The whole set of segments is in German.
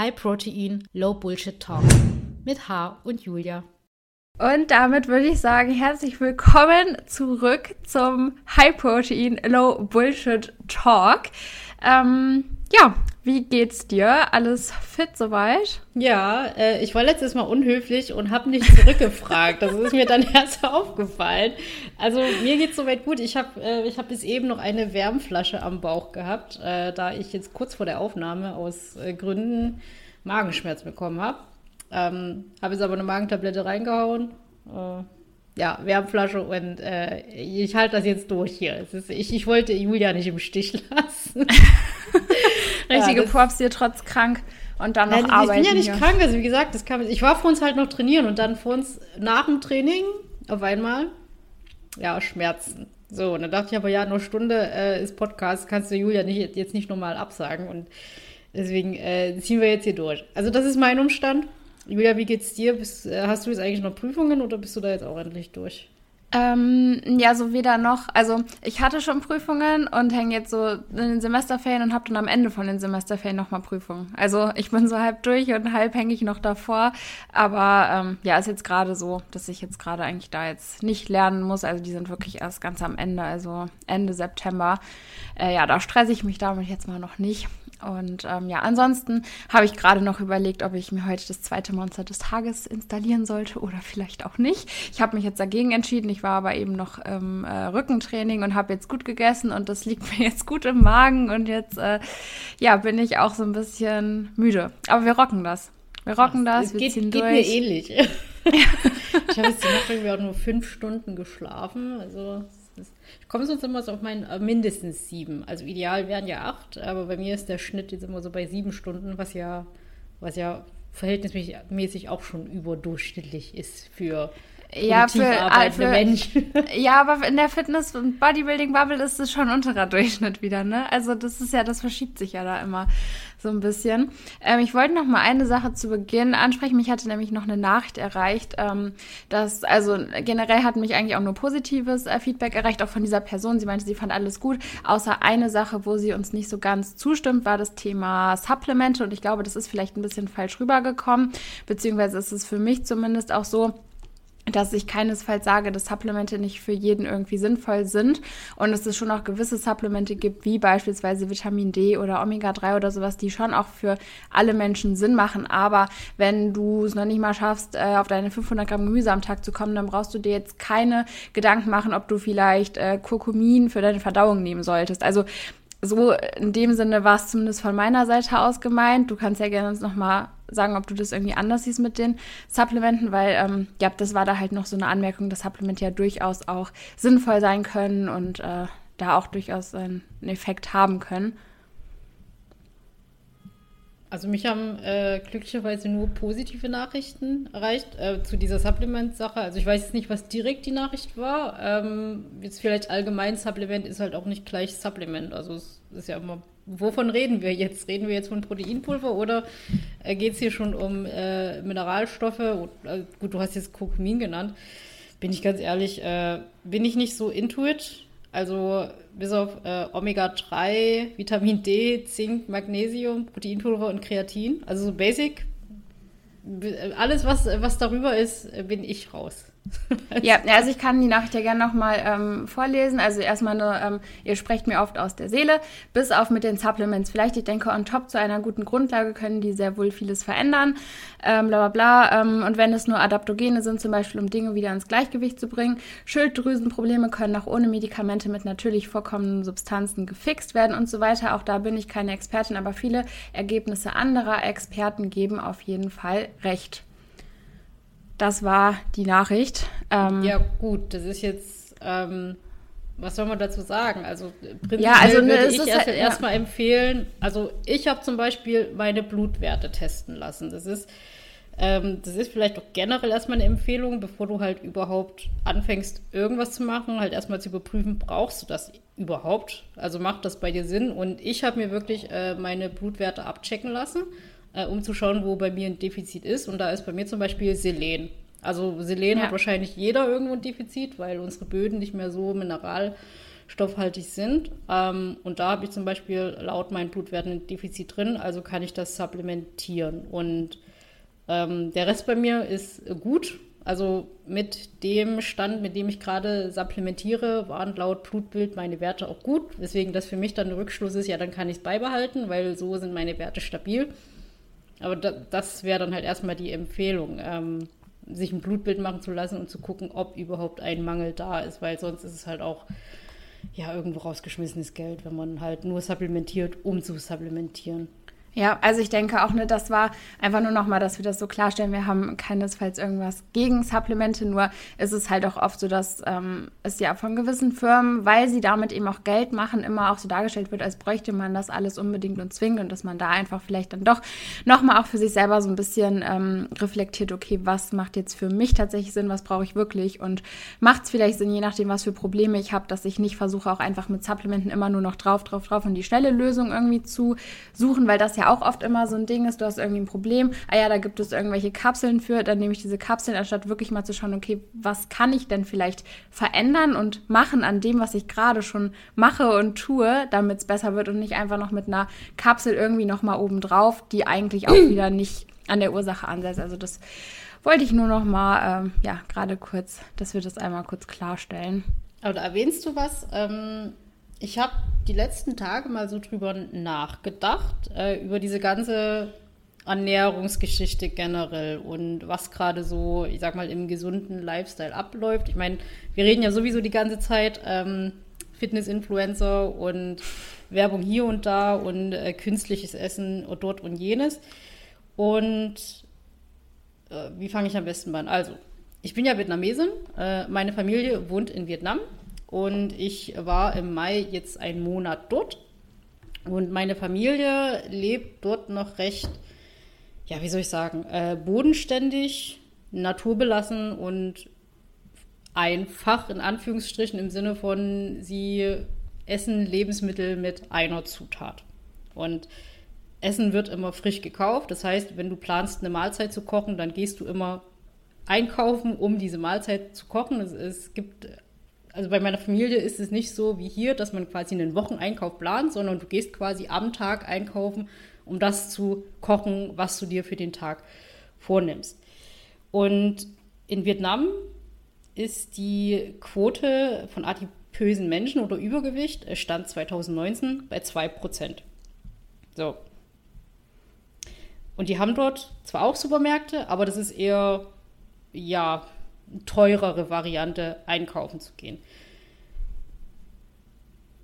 High Protein, Low Bullshit Talk mit H und Julia. Und damit würde ich sagen, herzlich willkommen zurück zum High Protein, Low Bullshit Talk. Ähm, ja, wie geht's dir? Alles fit soweit? Ja, äh, ich war letztes Mal unhöflich und habe nicht zurückgefragt. das ist mir dann erst aufgefallen. Also mir geht's soweit gut. Ich habe äh, ich hab bis eben noch eine Wärmflasche am Bauch gehabt, äh, da ich jetzt kurz vor der Aufnahme aus äh, Gründen Magenschmerz bekommen habe. Ähm, habe jetzt aber eine Magentablette reingehauen. Äh, ja, Wärmflasche und äh, ich halte das jetzt durch hier. Ist, ich, ich wollte Julia nicht im Stich lassen. Richtige ja, Props dir trotz krank und dann noch Nein, arbeiten. Ich bin ja nicht hier. krank, also wie gesagt, das kam, ich war vor uns halt noch trainieren und dann vor uns nach dem Training auf einmal, ja, Schmerzen. So, und dann dachte ich aber, ja, nur Stunde äh, ist Podcast, kannst du Julia nicht, jetzt nicht nochmal absagen und deswegen äh, ziehen wir jetzt hier durch. Also das ist mein Umstand. Julia, wie geht's dir? Bist, äh, hast du jetzt eigentlich noch Prüfungen oder bist du da jetzt auch endlich durch? Ähm, ja, so weder noch. Also ich hatte schon Prüfungen und hänge jetzt so in den Semesterferien und habe dann am Ende von den Semesterferien nochmal Prüfungen. Also ich bin so halb durch und halb hänge ich noch davor. Aber ähm, ja, ist jetzt gerade so, dass ich jetzt gerade eigentlich da jetzt nicht lernen muss. Also die sind wirklich erst ganz am Ende, also Ende September. Äh, ja, da stresse ich mich damit jetzt mal noch nicht. Und ähm, ja, ansonsten habe ich gerade noch überlegt, ob ich mir heute das zweite Monster des Tages installieren sollte oder vielleicht auch nicht. Ich habe mich jetzt dagegen entschieden. Ich war aber eben noch im äh, Rückentraining und habe jetzt gut gegessen und das liegt mir jetzt gut im Magen und jetzt äh, ja bin ich auch so ein bisschen müde. Aber wir rocken das. Wir rocken das, das wir geht, ziehen geht durch. mir ähnlich. ich habe jetzt die Nacht irgendwie auch nur fünf Stunden geschlafen. Also ich komme sonst immer so auf meinen äh, mindestens sieben. Also ideal wären ja acht, aber bei mir ist der Schnitt jetzt immer so bei sieben Stunden, was ja, was ja verhältnismäßig auch schon überdurchschnittlich ist für ja, für, für Menschen. Ja, aber in der Fitness- und Bodybuilding-Bubble ist es schon unterer Durchschnitt wieder, ne? Also das ist ja, das verschiebt sich ja da immer so ein bisschen. Ähm, ich wollte noch mal eine Sache zu Beginn ansprechen. Mich hatte nämlich noch eine Nachricht erreicht, ähm, dass, also generell hat mich eigentlich auch nur positives äh, Feedback erreicht, auch von dieser Person. Sie meinte, sie fand alles gut, außer eine Sache, wo sie uns nicht so ganz zustimmt, war das Thema Supplemente. Und ich glaube, das ist vielleicht ein bisschen falsch rübergekommen, beziehungsweise ist es für mich zumindest auch so, dass ich keinesfalls sage, dass Supplemente nicht für jeden irgendwie sinnvoll sind und dass es schon auch gewisse Supplemente gibt, wie beispielsweise Vitamin D oder Omega-3 oder sowas, die schon auch für alle Menschen Sinn machen. Aber wenn du es noch nicht mal schaffst, äh, auf deine 500 Gramm Gemüse am Tag zu kommen, dann brauchst du dir jetzt keine Gedanken machen, ob du vielleicht äh, Kurkumin für deine Verdauung nehmen solltest. Also so in dem Sinne war es zumindest von meiner Seite aus gemeint. Du kannst ja gerne noch mal sagen, ob du das irgendwie anders siehst mit den Supplementen, weil ähm, ja, das war da halt noch so eine Anmerkung, dass Supplemente ja durchaus auch sinnvoll sein können und äh, da auch durchaus einen Effekt haben können. Also mich haben äh, glücklicherweise nur positive Nachrichten erreicht äh, zu dieser Supplement-Sache. Also ich weiß jetzt nicht, was direkt die Nachricht war. Ähm, jetzt vielleicht allgemein Supplement ist halt auch nicht gleich Supplement. Also es ist ja immer, wovon reden wir jetzt? Reden wir jetzt von Proteinpulver oder äh, geht es hier schon um äh, Mineralstoffe? Äh, gut, du hast jetzt Kurkumin genannt. Bin ich ganz ehrlich, äh, bin ich nicht so intuit. Also bis auf äh, Omega-3, Vitamin D, Zink, Magnesium, Proteinpulver und Kreatin. Also so basic. Alles, was, was darüber ist, bin ich raus. ja, also ich kann die Nachricht ja gerne nochmal ähm, vorlesen. Also erstmal nur, ähm, ihr sprecht mir oft aus der Seele, bis auf mit den Supplements. Vielleicht, ich denke, on top zu einer guten Grundlage können die sehr wohl vieles verändern, ähm, bla bla bla. Ähm, und wenn es nur Adaptogene sind, zum Beispiel, um Dinge wieder ins Gleichgewicht zu bringen. Schilddrüsenprobleme können auch ohne Medikamente mit natürlich vorkommenden Substanzen gefixt werden und so weiter. Auch da bin ich keine Expertin, aber viele Ergebnisse anderer Experten geben auf jeden Fall recht. Das war die Nachricht. Ähm, ja, gut, das ist jetzt, ähm, was soll man dazu sagen? Also prinzipiell ja, also, ne, würde ich erst, halt, erstmal empfehlen, also ich habe zum Beispiel meine Blutwerte testen lassen. Das ist, ähm, das ist vielleicht auch generell erstmal eine Empfehlung, bevor du halt überhaupt anfängst, irgendwas zu machen, halt erstmal zu überprüfen, brauchst du das überhaupt? Also macht das bei dir Sinn? Und ich habe mir wirklich äh, meine Blutwerte abchecken lassen äh, um zu schauen, wo bei mir ein Defizit ist. Und da ist bei mir zum Beispiel Selen. Also Selen ja. hat wahrscheinlich jeder irgendwo ein Defizit, weil unsere Böden nicht mehr so mineralstoffarm stoffhaltig sind. Ähm, und da habe ich zum Beispiel laut meinen Blutwerten ein Defizit drin, also kann ich das supplementieren. Und ähm, der Rest bei mir ist gut. Also mit dem Stand, mit dem ich gerade supplementiere, waren laut Blutbild meine Werte auch gut. Weswegen das für mich dann ein Rückschluss ist, ja, dann kann ich es beibehalten, weil so sind meine Werte stabil. Aber da, das wäre dann halt erstmal die Empfehlung, ähm, sich ein Blutbild machen zu lassen und zu gucken, ob überhaupt ein Mangel da ist, weil sonst ist es halt auch ja irgendwo rausgeschmissenes Geld, wenn man halt nur supplementiert, um zu supplementieren. Ja, also ich denke auch, ne, das war einfach nur nochmal, dass wir das so klarstellen. Wir haben keinesfalls irgendwas gegen Supplemente, nur ist es halt auch oft so, dass ähm, es ja von gewissen Firmen, weil sie damit eben auch Geld machen, immer auch so dargestellt wird, als bräuchte man das alles unbedingt und zwingend und dass man da einfach vielleicht dann doch nochmal auch für sich selber so ein bisschen ähm, reflektiert, okay, was macht jetzt für mich tatsächlich Sinn, was brauche ich wirklich und macht es vielleicht Sinn, je nachdem, was für Probleme ich habe, dass ich nicht versuche, auch einfach mit Supplementen immer nur noch drauf, drauf, drauf und die schnelle Lösung irgendwie zu suchen, weil das ja ja auch oft immer so ein Ding ist, du hast irgendwie ein Problem, ah ja, da gibt es irgendwelche Kapseln für, dann nehme ich diese Kapseln, anstatt wirklich mal zu schauen, okay, was kann ich denn vielleicht verändern und machen an dem, was ich gerade schon mache und tue, damit es besser wird und nicht einfach noch mit einer Kapsel irgendwie nochmal oben drauf, die eigentlich auch wieder nicht an der Ursache ansetzt. Also das wollte ich nur noch mal, ähm, ja, gerade kurz, dass wir das einmal kurz klarstellen. Aber da erwähnst du was, ähm, ich habe die letzten Tage mal so drüber nachgedacht, äh, über diese ganze Ernährungsgeschichte generell und was gerade so, ich sag mal, im gesunden Lifestyle abläuft. Ich meine, wir reden ja sowieso die ganze Zeit ähm, Fitness-Influencer und Werbung hier und da und äh, künstliches Essen und dort und jenes. Und äh, wie fange ich am besten an? Also, ich bin ja Vietnamesin, äh, meine Familie wohnt in Vietnam und ich war im Mai jetzt einen Monat dort. Und meine Familie lebt dort noch recht, ja, wie soll ich sagen, äh, bodenständig, naturbelassen und einfach in Anführungsstrichen im Sinne von, sie essen Lebensmittel mit einer Zutat. Und Essen wird immer frisch gekauft. Das heißt, wenn du planst, eine Mahlzeit zu kochen, dann gehst du immer einkaufen, um diese Mahlzeit zu kochen. Es, es gibt also bei meiner Familie ist es nicht so wie hier, dass man quasi einen Wocheneinkauf plant, sondern du gehst quasi am Tag einkaufen, um das zu kochen, was du dir für den Tag vornimmst. Und in Vietnam ist die Quote von adipösen Menschen oder Übergewicht, stand 2019 bei 2%. So. Und die haben dort zwar auch Supermärkte, aber das ist eher, ja, teurere Variante einkaufen zu gehen.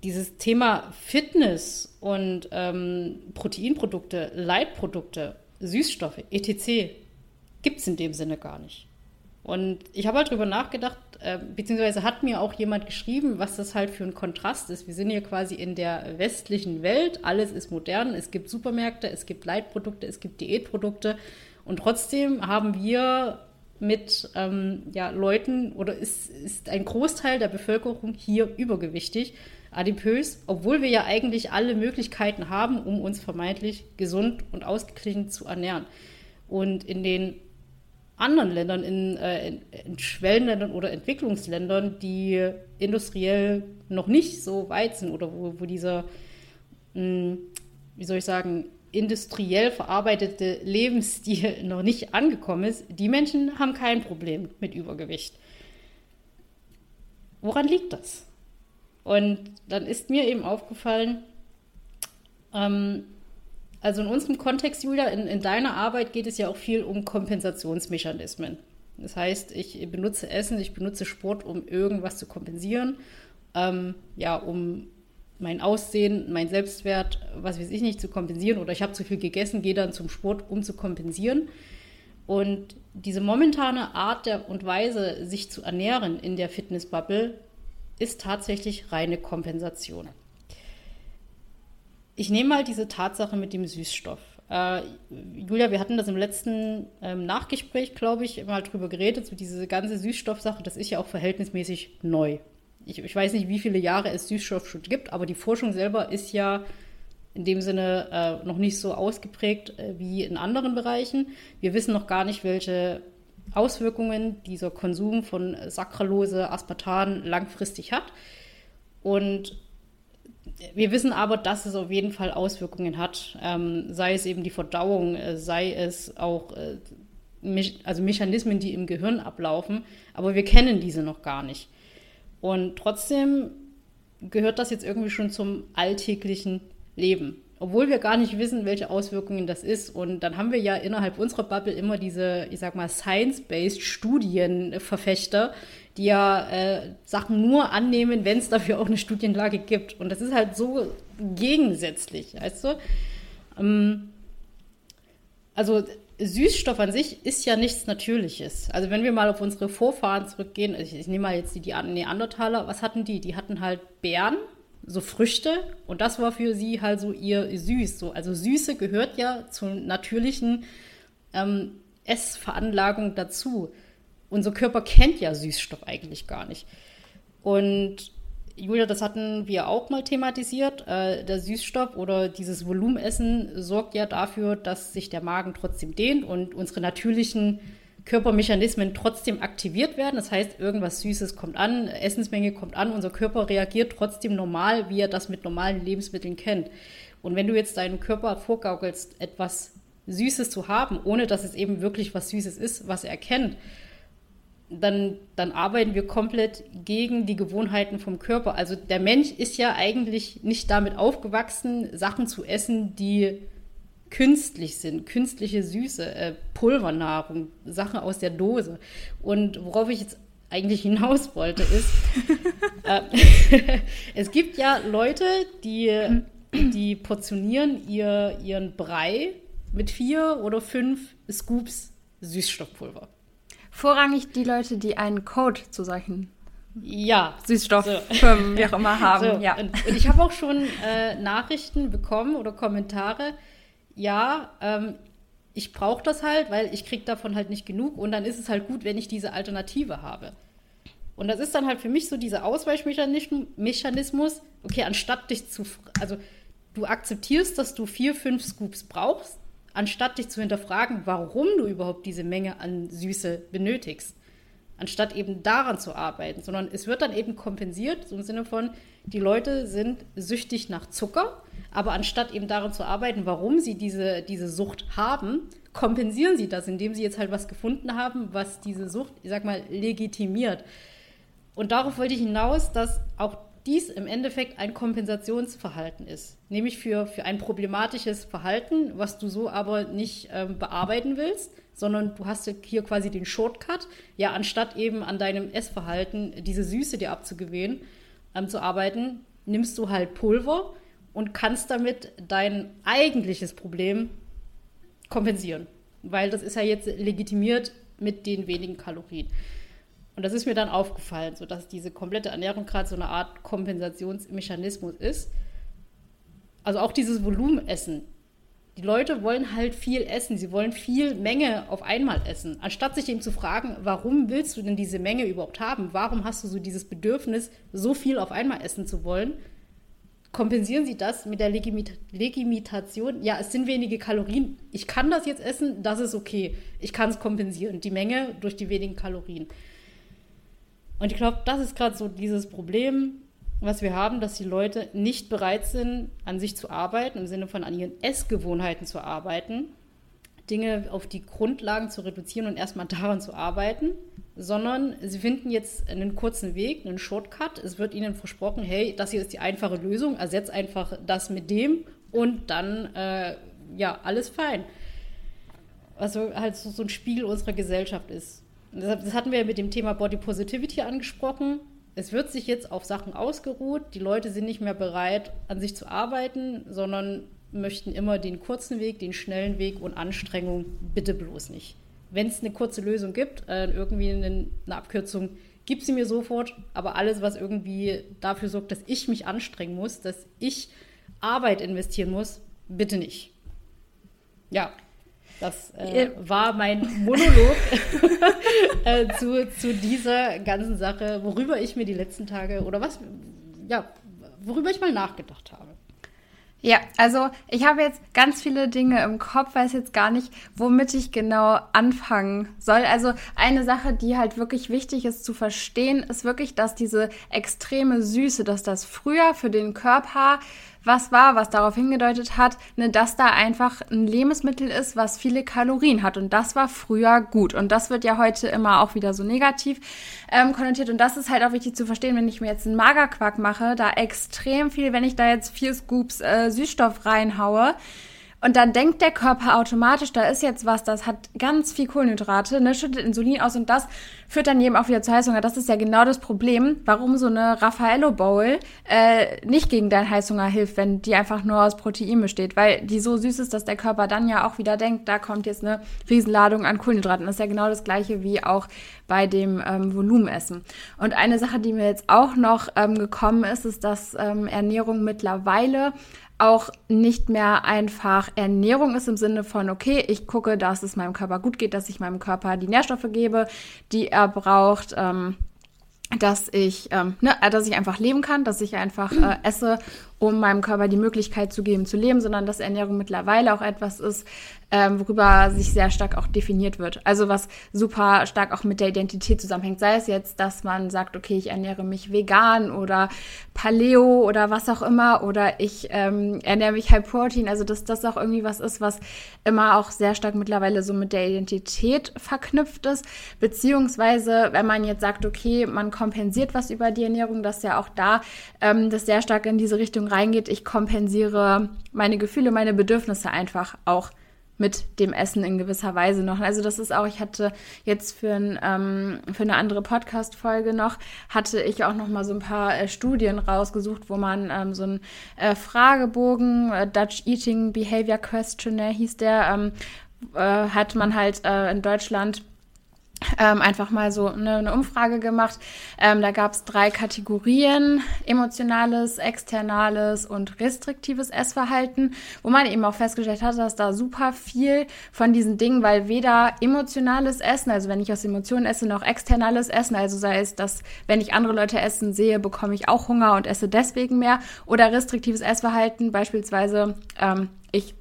Dieses Thema Fitness und ähm, Proteinprodukte, Leitprodukte, Süßstoffe, etc. gibt es in dem Sinne gar nicht. Und ich habe halt drüber nachgedacht, äh, beziehungsweise hat mir auch jemand geschrieben, was das halt für ein Kontrast ist. Wir sind hier quasi in der westlichen Welt, alles ist modern, es gibt Supermärkte, es gibt Leitprodukte, es gibt Diätprodukte und trotzdem haben wir mit ähm, ja, Leuten oder ist, ist ein Großteil der Bevölkerung hier übergewichtig, adipös, obwohl wir ja eigentlich alle Möglichkeiten haben, um uns vermeintlich gesund und ausgeglichen zu ernähren. Und in den anderen Ländern, in, äh, in, in Schwellenländern oder Entwicklungsländern, die industriell noch nicht so weit sind oder wo, wo dieser, mh, hm, wie soll ich sagen, industriell verarbeitete Lebensstil noch nicht angekommen ist, die Menschen haben kein Problem mit Übergewicht. Woran liegt das? Und dann ist mir eben aufgefallen, ähm, also in unserem Kontext, Julia, in, in deiner Arbeit geht es ja auch viel um Kompensationsmechanismen. Das heißt, ich benutze Essen, ich benutze Sport, um irgendwas zu kompensieren, ähm, ja, um mein Aussehen, mein Selbstwert, was weiß ich nicht, zu kompensieren oder ich habe zu viel gegessen, gehe dann zum Sport, um zu kompensieren. Und diese momentane Art der und Weise, sich zu ernähren in der Fitnessbubble, ist tatsächlich reine Kompensation. Ich nehme mal diese Tatsache mit dem Süßstoff. Äh, Julia, wir hatten das im letzten ähm, Nachgespräch, glaube ich, mal drüber geredet, so diese ganze Süßstoffsache, das ist ja auch verhältnismäßig neu ich, ich weiß nicht, wie viele Jahre es Süßstoff schon gibt, aber die Forschung selber ist ja in dem Sinne äh, noch nicht so ausgeprägt äh, wie in anderen Bereichen. Wir wissen noch gar nicht, welche Auswirkungen dieser Konsum von Saccharose, Aspartan langfristig hat. Und wir wissen aber, dass es auf jeden Fall Auswirkungen hat, ähm, sei es eben die Verdauung, äh, sei es auch äh, also Mechanismen, die im Gehirn ablaufen, aber wir kennen diese noch gar nicht. Und trotzdem gehört das jetzt irgendwie schon zum alltäglichen Leben obwohl wir gar nicht wissen, welche Auswirkungen das ist. Und dann haben wir ja innerhalb unserer Bubble immer diese, ich sag mal, science-based Studienverfechter, die ja äh, Sachen nur annehmen, wenn es dafür auch eine Studienlage gibt. Und das ist halt so gegensätzlich, weißt du? Ähm, also Süßstoff an sich ist ja nichts Natürliches. Also wenn wir mal auf unsere Vorfahren zurückgehen, ich, ich nehme mal jetzt die, die Neandertaler, was hatten die? Die hatten halt Bären so Früchte und das war für sie halt so ihr Süß. So. Also Süße gehört ja zur natürlichen ähm, Essveranlagung dazu. Unser Körper kennt ja Süßstoff eigentlich gar nicht. Und Julia, das hatten wir auch mal thematisiert. Äh, der Süßstoff oder dieses Volumenessen sorgt ja dafür, dass sich der Magen trotzdem dehnt und unsere natürlichen Körpermechanismen trotzdem aktiviert werden. Das heißt, irgendwas Süßes kommt an, Essensmenge kommt an, unser Körper reagiert trotzdem normal, wie er das mit normalen Lebensmitteln kennt. Und wenn du jetzt deinem Körper vorgaukelst, etwas Süßes zu haben, ohne dass es eben wirklich was Süßes ist, was er kennt, dann, dann arbeiten wir komplett gegen die Gewohnheiten vom Körper. Also der Mensch ist ja eigentlich nicht damit aufgewachsen, Sachen zu essen, die künstlich sind, künstliche Süße, äh, Pulvernahrung, Sachen aus der Dose. Und worauf ich jetzt eigentlich hinaus wollte, ist, äh, es gibt ja Leute, die, die portionieren ihr, ihren Brei mit vier oder fünf Scoops Süßstoffpulver. Vorrangig die Leute, die einen Code zu solchen ja, Süßstofffirmen, so. wie auch immer, haben. So. Ja. Und, und ich habe auch schon äh, Nachrichten bekommen oder Kommentare, ja, ähm, ich brauche das halt, weil ich kriege davon halt nicht genug und dann ist es halt gut, wenn ich diese Alternative habe. Und das ist dann halt für mich so dieser Ausweichmechanismus, okay, anstatt dich zu, also du akzeptierst, dass du vier, fünf Scoops brauchst, anstatt dich zu hinterfragen, warum du überhaupt diese Menge an Süße benötigst anstatt eben daran zu arbeiten, sondern es wird dann eben kompensiert, so im Sinne von, die Leute sind süchtig nach Zucker, aber anstatt eben daran zu arbeiten, warum sie diese, diese Sucht haben, kompensieren sie das, indem sie jetzt halt was gefunden haben, was diese Sucht, ich sag mal, legitimiert. Und darauf wollte ich hinaus, dass auch dies im Endeffekt ein Kompensationsverhalten ist, nämlich für, für ein problematisches Verhalten, was du so aber nicht ähm, bearbeiten willst, sondern du hast hier quasi den Shortcut, ja, anstatt eben an deinem Essverhalten diese Süße dir abzugewöhnen, ähm, zu arbeiten, nimmst du halt Pulver und kannst damit dein eigentliches Problem kompensieren. Weil das ist ja jetzt legitimiert mit den wenigen Kalorien. Und das ist mir dann aufgefallen, sodass diese komplette Ernährung gerade so eine Art Kompensationsmechanismus ist. Also auch dieses Volumenessen die Leute wollen halt viel essen, sie wollen viel Menge auf einmal essen. Anstatt sich eben zu fragen, warum willst du denn diese Menge überhaupt haben? Warum hast du so dieses Bedürfnis, so viel auf einmal essen zu wollen? Kompensieren sie das mit der Legimit Legimitation? Ja, es sind wenige Kalorien. Ich kann das jetzt essen, das ist okay. Ich kann es kompensieren, die Menge durch die wenigen Kalorien. Und ich glaube, das ist gerade so dieses Problem, was wir haben, dass die Leute nicht bereit sind, an sich zu arbeiten, im Sinne von an ihren Essgewohnheiten zu arbeiten, Dinge auf die Grundlagen zu reduzieren und erstmal daran zu arbeiten, sondern sie finden jetzt einen kurzen Weg, einen Shortcut. Es wird ihnen versprochen, hey, das hier ist die einfache Lösung, ersetzt einfach das mit dem und dann, äh, ja, alles fein. Also halt so, so ein Spiegel unserer Gesellschaft ist. Das hatten wir ja mit dem Thema Body Positivity angesprochen es wird sich jetzt auf Sachen ausgeruht. Die Leute sind nicht mehr bereit, an sich zu arbeiten, sondern möchten immer den kurzen Weg, den schnellen Weg und Anstrengung bitte bloß nicht. Wenn es eine kurze Lösung gibt, äh, irgendwie eine, eine Abkürzung, gib sie mir sofort. Aber alles, was irgendwie dafür sorgt, dass ich mich anstrengen muss, dass ich Arbeit investieren muss, bitte nicht. Ja, das äh, war mein Monolog äh, zu, zu dieser ganzen Sache, worüber ich mir die letzten Tage oder was, ja, worüber ich mal nachgedacht habe. Ja, also ich habe jetzt ganz viele Dinge im Kopf, weiß jetzt gar nicht, womit ich genau anfangen soll. Also eine Sache, die halt wirklich wichtig ist zu verstehen, ist wirklich, dass diese extreme Süße, dass das früher für den Körper was war, was darauf hingedeutet hat, ne, dass da einfach ein Lebensmittel ist, was viele Kalorien hat. Und das war früher gut. Und das wird ja heute immer auch wieder so negativ ähm, konnotiert. Und das ist halt auch wichtig zu verstehen, wenn ich mir jetzt einen Magerquark mache, da extrem viel, wenn ich da jetzt vier Scoops äh, Süßstoff reinhaue, und dann denkt der Körper automatisch, da ist jetzt was, das hat ganz viel Kohlenhydrate, ne, schüttet Insulin aus und das führt dann eben auch wieder zur Heißhunger. Das ist ja genau das Problem, warum so eine Raffaello Bowl äh, nicht gegen deinen Heißhunger hilft, wenn die einfach nur aus Protein besteht, weil die so süß ist, dass der Körper dann ja auch wieder denkt, da kommt jetzt eine Riesenladung an Kohlenhydraten. Das ist ja genau das gleiche wie auch bei dem ähm, Volumenessen. Und eine Sache, die mir jetzt auch noch ähm, gekommen ist, ist, dass ähm, Ernährung mittlerweile auch nicht mehr einfach Ernährung ist im Sinne von, okay, ich gucke, dass es meinem Körper gut geht, dass ich meinem Körper die Nährstoffe gebe, die er braucht. Ähm, dass ich, ähm, ne, dass ich einfach leben kann, dass ich einfach äh, esse, um meinem Körper die Möglichkeit zu geben, zu leben, sondern dass Ernährung mittlerweile auch etwas ist, ähm, worüber sich sehr stark auch definiert wird. Also was super stark auch mit der Identität zusammenhängt. Sei es jetzt, dass man sagt, okay, ich ernähre mich vegan oder Paleo oder was auch immer oder ich ähm, ernähre mich High Protein. Also dass das auch irgendwie was ist, was immer auch sehr stark mittlerweile so mit der Identität verknüpft ist. Beziehungsweise, wenn man jetzt sagt, okay, man kompensiert was über die Ernährung, dass ja auch da ähm, das sehr stark in diese Richtung reingeht. Ich kompensiere meine Gefühle, meine Bedürfnisse einfach auch mit dem Essen in gewisser Weise noch. Also das ist auch, ich hatte jetzt für, ein, ähm, für eine andere Podcast-Folge noch, hatte ich auch noch mal so ein paar äh, Studien rausgesucht, wo man ähm, so ein äh, Fragebogen, äh, Dutch Eating Behavior Questionnaire hieß der, ähm, äh, hat man halt äh, in Deutschland ähm, einfach mal so eine, eine Umfrage gemacht. Ähm, da gab es drei Kategorien, emotionales, externales und restriktives Essverhalten, wo man eben auch festgestellt hat, dass da super viel von diesen Dingen, weil weder emotionales Essen, also wenn ich aus Emotionen esse, noch externales Essen, also sei es, dass wenn ich andere Leute essen sehe, bekomme ich auch Hunger und esse deswegen mehr, oder restriktives Essverhalten, beispielsweise ähm, ich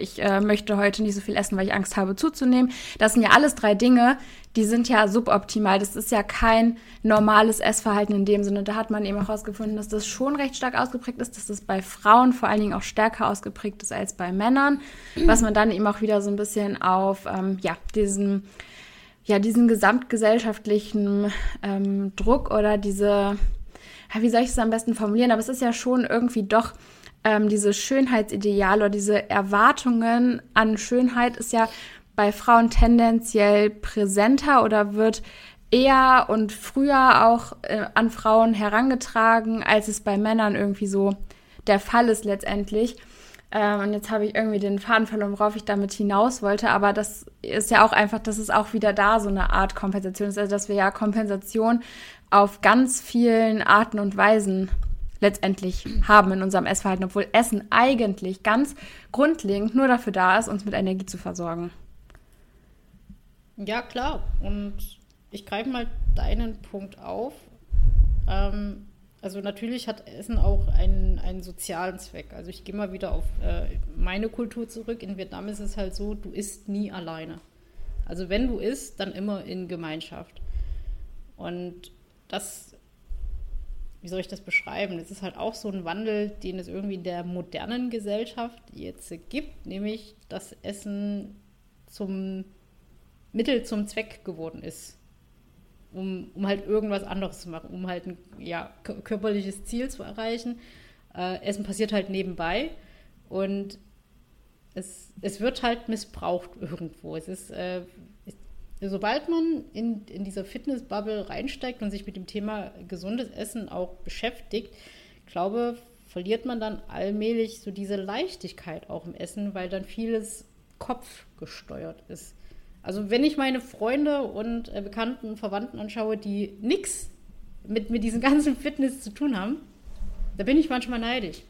ich äh, möchte heute nicht so viel essen, weil ich Angst habe zuzunehmen. Das sind ja alles drei Dinge, die sind ja suboptimal. Das ist ja kein normales Essverhalten in dem Sinne. Da hat man eben auch herausgefunden, dass das schon recht stark ausgeprägt ist, dass das bei Frauen vor allen Dingen auch stärker ausgeprägt ist als bei Männern, was man dann eben auch wieder so ein bisschen auf ähm, ja diesen ja diesen gesamtgesellschaftlichen ähm, Druck oder diese wie soll ich es am besten formulieren? Aber es ist ja schon irgendwie doch ähm, diese Schönheitsideale oder diese Erwartungen an Schönheit ist ja bei Frauen tendenziell präsenter oder wird eher und früher auch äh, an Frauen herangetragen, als es bei Männern irgendwie so der Fall ist letztendlich. Ähm, und jetzt habe ich irgendwie den Faden verloren, worauf ich damit hinaus wollte. Aber das ist ja auch einfach, dass es auch wieder da so eine Art Kompensation ist. Also, dass wir ja Kompensation auf ganz vielen Arten und Weisen letztendlich haben in unserem Essverhalten, obwohl Essen eigentlich ganz grundlegend nur dafür da ist, uns mit Energie zu versorgen. Ja, klar. Und ich greife mal deinen Punkt auf. Ähm, also natürlich hat Essen auch einen, einen sozialen Zweck. Also ich gehe mal wieder auf äh, meine Kultur zurück. In Vietnam ist es halt so, du isst nie alleine. Also wenn du isst, dann immer in Gemeinschaft. Und das wie soll ich das beschreiben? Es ist halt auch so ein Wandel, den es irgendwie in der modernen Gesellschaft jetzt gibt, nämlich dass Essen zum Mittel zum Zweck geworden ist. Um, um halt irgendwas anderes zu machen, um halt ein ja, körperliches Ziel zu erreichen. Äh, Essen passiert halt nebenbei und es, es wird halt missbraucht irgendwo. Es ist, äh, sobald man in, in dieser Fitnessbubble reinsteigt und sich mit dem Thema gesundes Essen auch beschäftigt, glaube, verliert man dann allmählich so diese Leichtigkeit auch im Essen, weil dann vieles kopfgesteuert ist. Also wenn ich meine Freunde und äh, Bekannten Verwandten anschaue, die nichts mit, mit diesem ganzen Fitness zu tun haben, da bin ich manchmal neidisch.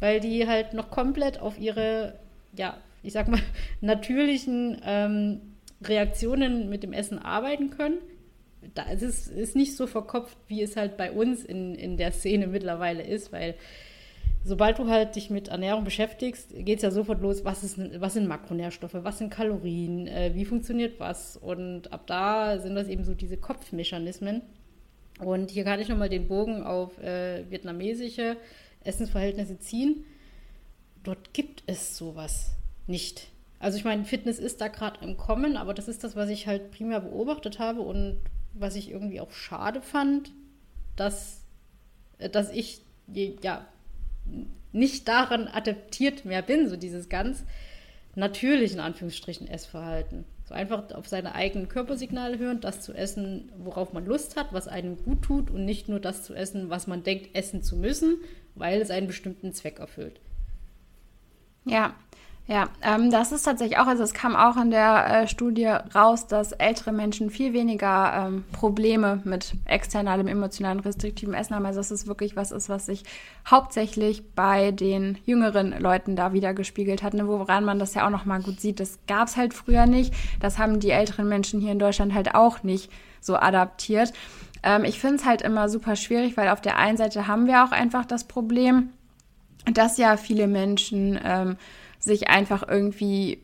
Weil die halt noch komplett auf ihre, ja, ich sag mal, natürlichen ähm, Reaktionen mit dem Essen arbeiten können. Da, es ist, ist nicht so verkopft, wie es halt bei uns in, in der Szene mittlerweile ist, weil sobald du halt dich mit Ernährung beschäftigst, geht es ja sofort los, was, ist, was sind Makronährstoffe, was sind Kalorien, äh, wie funktioniert was. Und ab da sind das eben so diese Kopfmechanismen. Und hier kann ich nochmal den Bogen auf äh, vietnamesische Essensverhältnisse ziehen. Dort gibt es sowas nicht. Also ich meine, Fitness ist da gerade im Kommen, aber das ist das, was ich halt primär beobachtet habe und was ich irgendwie auch schade fand, dass, äh, dass ich ja nicht daran adaptiert mehr bin, so dieses ganz natürlichen Anführungsstrichen Essverhalten. So einfach auf seine eigenen Körpersignale hören, das zu essen, worauf man Lust hat, was einem gut tut und nicht nur das zu essen, was man denkt, essen zu müssen, weil es einen bestimmten Zweck erfüllt. Ja, ja, ähm, das ist tatsächlich auch, also es kam auch in der äh, Studie raus, dass ältere Menschen viel weniger ähm, Probleme mit externalem emotionalen restriktivem Essen haben. Also dass es wirklich was ist, was sich hauptsächlich bei den jüngeren Leuten da wieder gespiegelt hat, ne, woran man das ja auch nochmal gut sieht. Das gab es halt früher nicht. Das haben die älteren Menschen hier in Deutschland halt auch nicht so adaptiert. Ähm, ich finde es halt immer super schwierig, weil auf der einen Seite haben wir auch einfach das Problem, dass ja viele Menschen ähm, sich einfach irgendwie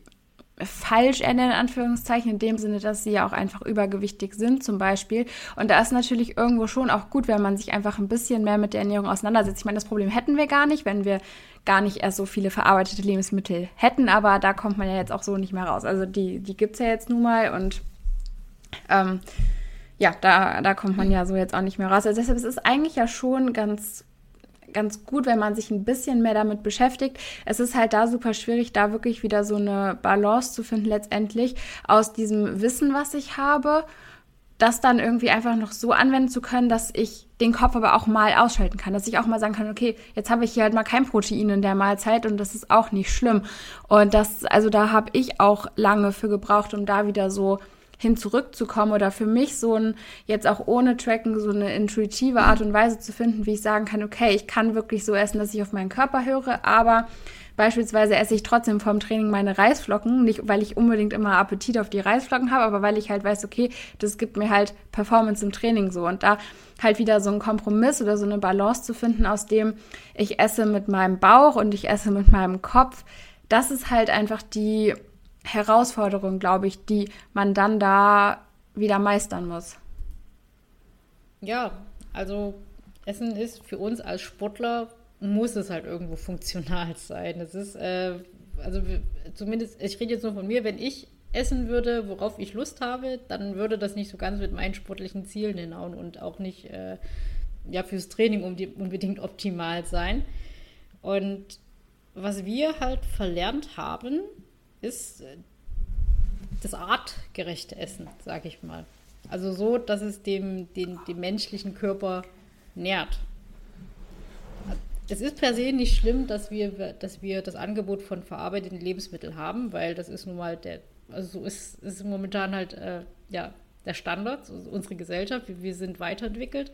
falsch ernähren, in Anführungszeichen, in dem Sinne, dass sie ja auch einfach übergewichtig sind, zum Beispiel. Und da ist natürlich irgendwo schon auch gut, wenn man sich einfach ein bisschen mehr mit der Ernährung auseinandersetzt. Ich meine, das Problem hätten wir gar nicht, wenn wir gar nicht erst so viele verarbeitete Lebensmittel hätten, aber da kommt man ja jetzt auch so nicht mehr raus. Also die, die gibt es ja jetzt nun mal und ähm, ja, da, da kommt man ja so jetzt auch nicht mehr raus. Also deshalb ist es eigentlich ja schon ganz ganz gut, wenn man sich ein bisschen mehr damit beschäftigt. Es ist halt da super schwierig, da wirklich wieder so eine Balance zu finden, letztendlich aus diesem Wissen, was ich habe, das dann irgendwie einfach noch so anwenden zu können, dass ich den Kopf aber auch mal ausschalten kann, dass ich auch mal sagen kann, okay, jetzt habe ich hier halt mal kein Protein in der Mahlzeit und das ist auch nicht schlimm. Und das, also da habe ich auch lange für gebraucht, um da wieder so hin zurückzukommen oder für mich so ein, jetzt auch ohne Tracken, so eine intuitive Art und Weise zu finden, wie ich sagen kann, okay, ich kann wirklich so essen, dass ich auf meinen Körper höre, aber Beispielsweise esse ich trotzdem vorm Training meine Reisflocken, nicht weil ich unbedingt immer Appetit auf die Reisflocken habe, aber weil ich halt weiß, okay, das gibt mir halt Performance im Training so. Und da halt wieder so ein Kompromiss oder so eine Balance zu finden, aus dem ich esse mit meinem Bauch und ich esse mit meinem Kopf. Das ist halt einfach die Herausforderung, glaube ich, die man dann da wieder meistern muss. Ja, also Essen ist für uns als Sportler, muss es halt irgendwo funktional sein. Es ist, äh, also zumindest, ich rede jetzt nur von mir, wenn ich essen würde, worauf ich Lust habe, dann würde das nicht so ganz mit meinen sportlichen Zielen hinhauen und auch nicht äh, ja, fürs Training unbedingt optimal sein. Und was wir halt verlernt haben, ist äh, das artgerechte Essen, sage ich mal. Also so, dass es dem, den, dem menschlichen Körper nährt. Es ist per se nicht schlimm, dass wir, dass wir das Angebot von verarbeiteten Lebensmitteln haben, weil das ist nun mal der, also so ist, ist momentan halt äh, ja, der Standard, unsere Gesellschaft. Wir, wir sind weiterentwickelt.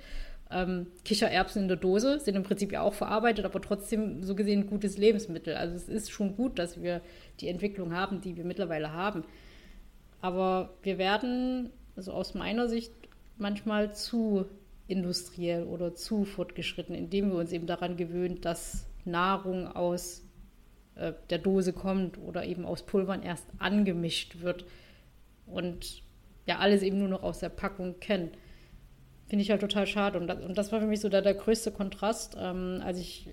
Ähm, Kichererbsen in der Dose sind im Prinzip ja auch verarbeitet, aber trotzdem so gesehen gutes Lebensmittel. Also es ist schon gut, dass wir die Entwicklung haben, die wir mittlerweile haben. Aber wir werden, also aus meiner Sicht, manchmal zu industriell oder zu fortgeschritten, indem wir uns eben daran gewöhnen, dass Nahrung aus äh, der Dose kommt oder eben aus Pulvern erst angemischt wird und ja alles eben nur noch aus der Packung kennen. Finde ich halt total schade. Und das, und das war für mich so der, der größte Kontrast, ähm, als ich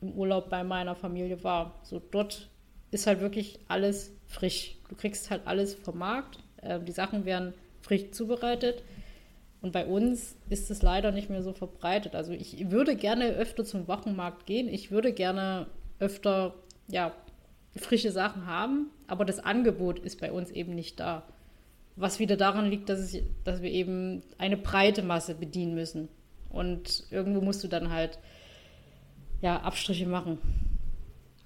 im Urlaub bei meiner Familie war. So dort ist halt wirklich alles frisch. Du kriegst halt alles vom Markt. Äh, die Sachen werden frisch zubereitet. Und bei uns ist es leider nicht mehr so verbreitet. Also ich würde gerne öfter zum Wochenmarkt gehen. Ich würde gerne öfter ja, frische Sachen haben, aber das Angebot ist bei uns eben nicht da. Was wieder daran liegt, dass, es, dass wir eben eine breite Masse bedienen müssen. Und irgendwo musst du dann halt ja, Abstriche machen.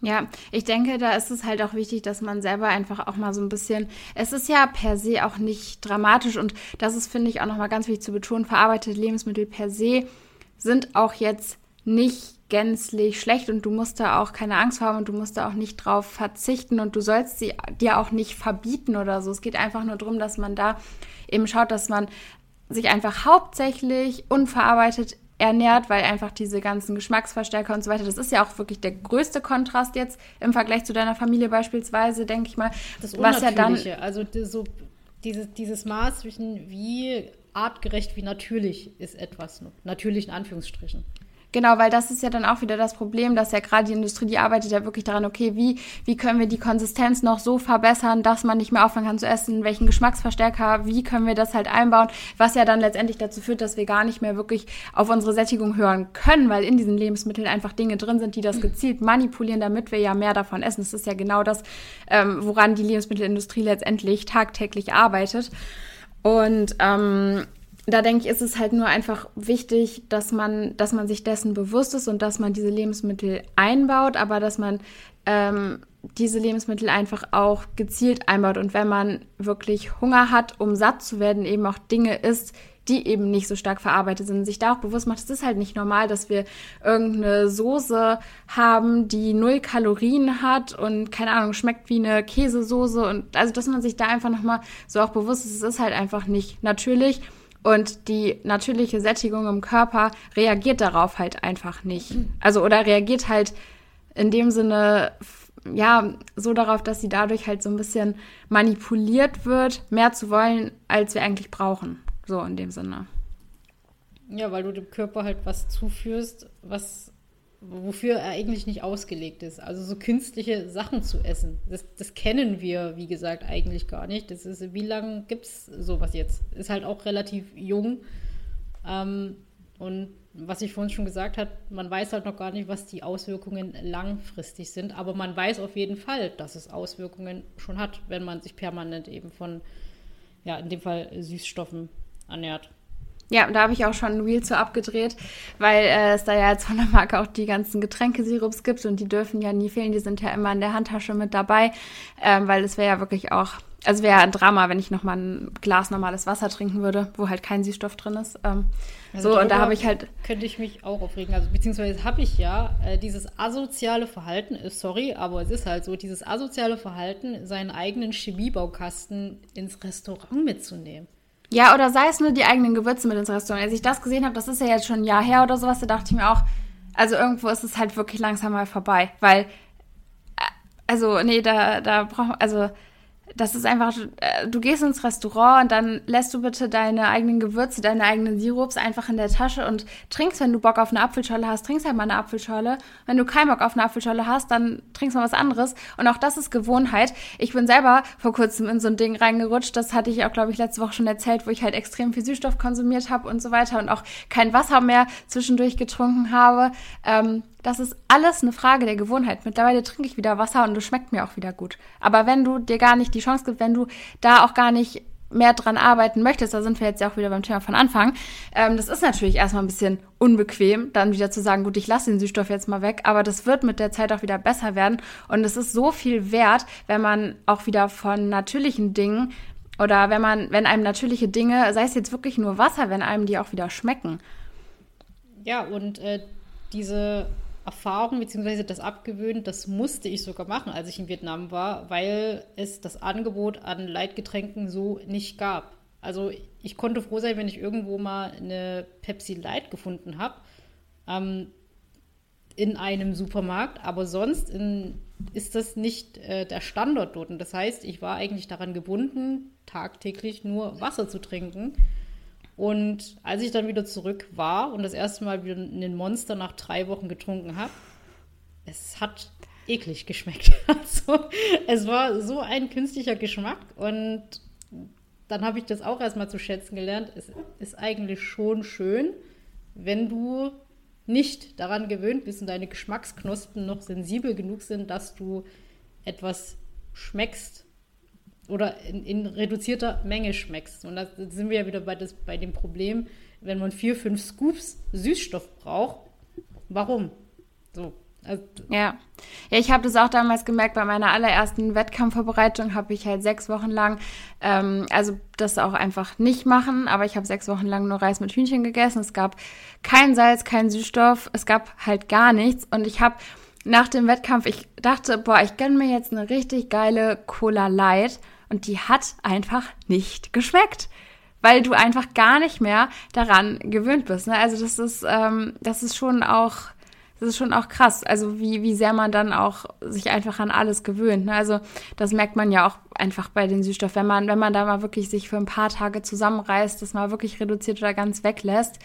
Ja, ich denke, da ist es halt auch wichtig, dass man selber einfach auch mal so ein bisschen, es ist ja per se auch nicht dramatisch und das ist, finde ich, auch nochmal ganz wichtig zu betonen, verarbeitete Lebensmittel per se sind auch jetzt nicht gänzlich schlecht und du musst da auch keine Angst haben und du musst da auch nicht drauf verzichten und du sollst sie dir auch nicht verbieten oder so. Es geht einfach nur darum, dass man da eben schaut, dass man sich einfach hauptsächlich unverarbeitet ernährt, weil einfach diese ganzen Geschmacksverstärker und so weiter, das ist ja auch wirklich der größte Kontrast jetzt im Vergleich zu deiner Familie beispielsweise, denke ich mal. Das was ja dann also so dieses, dieses Maß zwischen wie artgerecht wie natürlich ist etwas, natürlich in Anführungsstrichen. Genau, weil das ist ja dann auch wieder das Problem, dass ja gerade die Industrie, die arbeitet ja wirklich daran, okay, wie, wie können wir die Konsistenz noch so verbessern, dass man nicht mehr aufhören kann zu essen, welchen Geschmacksverstärker, wie können wir das halt einbauen, was ja dann letztendlich dazu führt, dass wir gar nicht mehr wirklich auf unsere Sättigung hören können, weil in diesen Lebensmitteln einfach Dinge drin sind, die das gezielt manipulieren, damit wir ja mehr davon essen. Das ist ja genau das, ähm, woran die Lebensmittelindustrie letztendlich tagtäglich arbeitet. Und ähm, da denke ich, ist es halt nur einfach wichtig, dass man, dass man sich dessen bewusst ist und dass man diese Lebensmittel einbaut, aber dass man ähm, diese Lebensmittel einfach auch gezielt einbaut. Und wenn man wirklich Hunger hat, um satt zu werden, eben auch Dinge isst, die eben nicht so stark verarbeitet sind, sich da auch bewusst macht, es ist halt nicht normal, dass wir irgendeine Soße haben, die null Kalorien hat und keine Ahnung, schmeckt wie eine Käsesoße. Und also, dass man sich da einfach nochmal so auch bewusst ist, es ist halt einfach nicht natürlich und die natürliche Sättigung im Körper reagiert darauf halt einfach nicht. Also oder reagiert halt in dem Sinne ja so darauf, dass sie dadurch halt so ein bisschen manipuliert wird, mehr zu wollen, als wir eigentlich brauchen. So in dem Sinne. Ja, weil du dem Körper halt was zuführst, was wofür er eigentlich nicht ausgelegt ist. Also so künstliche Sachen zu essen. Das, das kennen wir, wie gesagt, eigentlich gar nicht. Das ist, wie lange gibt es sowas jetzt? Ist halt auch relativ jung. Ähm, und was ich vorhin schon gesagt habe, man weiß halt noch gar nicht, was die Auswirkungen langfristig sind. Aber man weiß auf jeden Fall, dass es Auswirkungen schon hat, wenn man sich permanent eben von, ja, in dem Fall Süßstoffen ernährt. Ja, da habe ich auch schon ein Reel zu abgedreht, weil äh, es da ja jetzt von der Marke auch die ganzen Getränkesirups gibt und die dürfen ja nie fehlen. Die sind ja immer in der Handtasche mit dabei, ähm, weil es wäre ja wirklich auch, also wäre ja ein Drama, wenn ich nochmal ein Glas normales Wasser trinken würde, wo halt kein Süßstoff drin ist. Ähm, also so, und da habe ich halt. Könnte ich mich auch aufregen. Also, beziehungsweise habe ich ja äh, dieses asoziale Verhalten, äh, sorry, aber es ist halt so, dieses asoziale Verhalten, seinen eigenen Chemiebaukasten ins Restaurant mitzunehmen. Ja, oder sei es nur die eigenen Gewürze mit ins Restaurant. Als ich das gesehen habe, das ist ja jetzt schon ein Jahr her oder sowas, da dachte ich mir auch, also irgendwo ist es halt wirklich langsam mal vorbei. Weil, äh, also, nee, da, da braucht also das ist einfach, äh, du gehst ins Restaurant und dann lässt du bitte deine eigenen Gewürze, deine eigenen Sirups einfach in der Tasche und trinkst, wenn du Bock auf eine Apfelschorle hast, trinkst halt mal eine Apfelschorle. Wenn du keinen Bock auf eine Apfelschorle hast, dann trinkst mal was anderes. Und auch das ist Gewohnheit. Ich bin selber vor kurzem in so ein Ding reingerutscht. Das hatte ich auch, glaube ich, letzte Woche schon erzählt, wo ich halt extrem viel Süßstoff konsumiert habe und so weiter und auch kein Wasser mehr zwischendurch getrunken habe. Ähm, das ist alles eine Frage der Gewohnheit. Mittlerweile trinke ich wieder Wasser und es schmeckt mir auch wieder gut. Aber wenn du dir gar nicht die Chance gibst, wenn du da auch gar nicht mehr dran arbeiten möchtest, da sind wir jetzt ja auch wieder beim Thema von Anfang, ähm, das ist natürlich erstmal ein bisschen unbequem, dann wieder zu sagen, gut, ich lasse den Süßstoff jetzt mal weg, aber das wird mit der Zeit auch wieder besser werden und es ist so viel wert, wenn man auch wieder von natürlichen Dingen oder wenn man, wenn einem natürliche Dinge, sei es jetzt wirklich nur Wasser, wenn einem die auch wieder schmecken. Ja, und äh, diese Erfahrung bzw. das Abgewöhnen, das musste ich sogar machen, als ich in Vietnam war, weil es das Angebot an Leitgetränken so nicht gab. Also ich konnte froh sein, wenn ich irgendwo mal eine Pepsi Light gefunden habe ähm, in einem Supermarkt, aber sonst in, ist das nicht äh, der Standort dort. Und das heißt, ich war eigentlich daran gebunden, tagtäglich nur Wasser zu trinken. Und als ich dann wieder zurück war und das erste Mal wieder einen Monster nach drei Wochen getrunken habe, es hat eklig geschmeckt. Also, es war so ein künstlicher Geschmack und dann habe ich das auch erstmal zu schätzen gelernt. Es ist eigentlich schon schön, wenn du nicht daran gewöhnt bist und deine Geschmacksknospen noch sensibel genug sind, dass du etwas schmeckst, oder in, in, reduzierter Menge schmeckst. Und da sind wir ja wieder bei, das, bei dem Problem, wenn man vier, fünf Scoops Süßstoff braucht, warum? So. Also, ja. ja, ich habe das auch damals gemerkt, bei meiner allerersten Wettkampfvorbereitung habe ich halt sechs Wochen lang, ähm, also das auch einfach nicht machen, aber ich habe sechs Wochen lang nur Reis mit Hühnchen gegessen. Es gab kein Salz, kein Süßstoff, es gab halt gar nichts und ich habe nach dem Wettkampf, ich dachte, boah, ich gönne mir jetzt eine richtig geile Cola Light und die hat einfach nicht geschmeckt. weil du einfach gar nicht mehr daran gewöhnt bist. Ne? Also das ist, ähm, das ist schon auch, das ist schon auch krass, also wie, wie sehr man dann auch sich einfach an alles gewöhnt. Ne? Also das merkt man ja auch einfach bei den Süßstoffen, wenn man, wenn man da mal wirklich sich für ein paar Tage zusammenreißt, das mal wirklich reduziert oder ganz weglässt,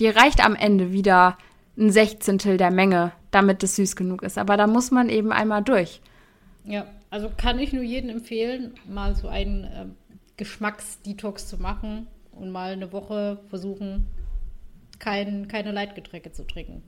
dir reicht am Ende wieder ein Sechzehntel der Menge, damit es süß genug ist. Aber da muss man eben einmal durch. Ja, also kann ich nur jedem empfehlen, mal so einen äh, Geschmacksdetox zu machen und mal eine Woche versuchen, kein, keine Leitgetränke zu trinken.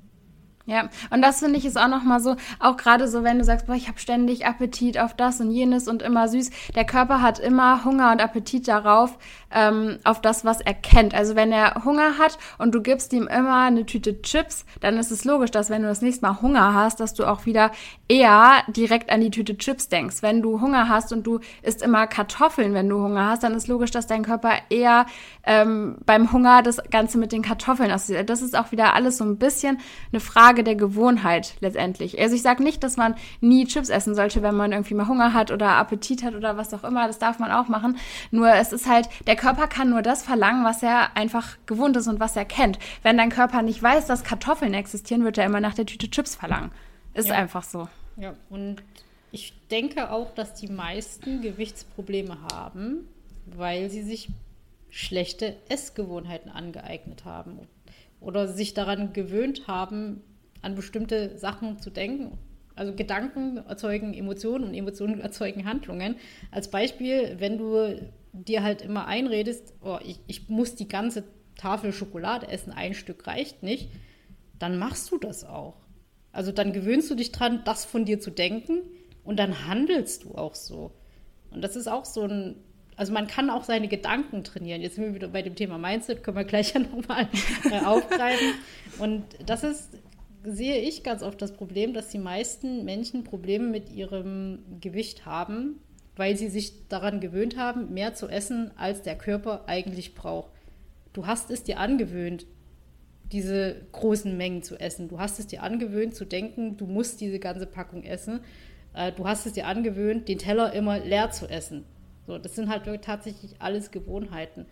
Ja, und das finde ich ist auch nochmal so, auch gerade so, wenn du sagst, boah, ich habe ständig Appetit auf das und jenes und immer süß. Der Körper hat immer Hunger und Appetit darauf, ähm, auf das, was er kennt. Also wenn er Hunger hat und du gibst ihm immer eine Tüte Chips, dann ist es logisch, dass wenn du das nächste Mal Hunger hast, dass du auch wieder eher direkt an die Tüte Chips denkst. Wenn du Hunger hast und du isst immer Kartoffeln, wenn du Hunger hast, dann ist logisch, dass dein Körper eher ähm, beim Hunger das Ganze mit den Kartoffeln aussieht. Das ist auch wieder alles so ein bisschen eine Frage, Frage der Gewohnheit letztendlich. Also ich sage nicht, dass man nie Chips essen sollte, wenn man irgendwie mal Hunger hat oder Appetit hat oder was auch immer. Das darf man auch machen. Nur es ist halt, der Körper kann nur das verlangen, was er einfach gewohnt ist und was er kennt. Wenn dein Körper nicht weiß, dass Kartoffeln existieren, wird er immer nach der Tüte Chips verlangen. Ist ja. einfach so. Ja, und ich denke auch, dass die meisten Gewichtsprobleme haben, weil sie sich schlechte Essgewohnheiten angeeignet haben oder sich daran gewöhnt haben, an bestimmte Sachen zu denken. Also Gedanken erzeugen Emotionen und Emotionen erzeugen Handlungen. Als Beispiel, wenn du dir halt immer einredest, oh, ich, ich muss die ganze Tafel Schokolade essen, ein Stück reicht nicht, dann machst du das auch. Also dann gewöhnst du dich dran, das von dir zu denken und dann handelst du auch so. Und das ist auch so ein, also man kann auch seine Gedanken trainieren. Jetzt sind wir wieder bei dem Thema Mindset, können wir gleich ja nochmal äh, aufgreifen. Und das ist sehe ich ganz oft das Problem, dass die meisten Menschen Probleme mit ihrem Gewicht haben, weil sie sich daran gewöhnt haben, mehr zu essen, als der Körper eigentlich braucht. Du hast es dir angewöhnt, diese großen Mengen zu essen. Du hast es dir angewöhnt zu denken, du musst diese ganze Packung essen. Äh, du hast es dir angewöhnt, den Teller immer leer zu essen. So, das sind halt tatsächlich alles Gewohnheiten.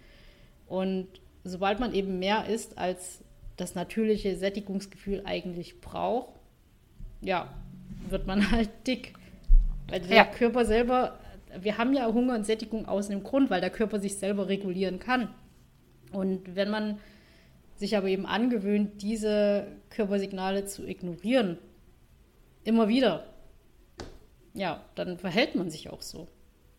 Und sobald man eben mehr isst, als das natürliche Sättigungsgefühl eigentlich braucht, ja, wird man halt dick. Weil der ja. Körper selber, wir haben ja Hunger und Sättigung aus dem Grund, weil der Körper sich selber regulieren kann. Und wenn man sich aber eben angewöhnt, diese Körpersignale zu ignorieren, immer wieder, ja, dann verhält man sich auch so.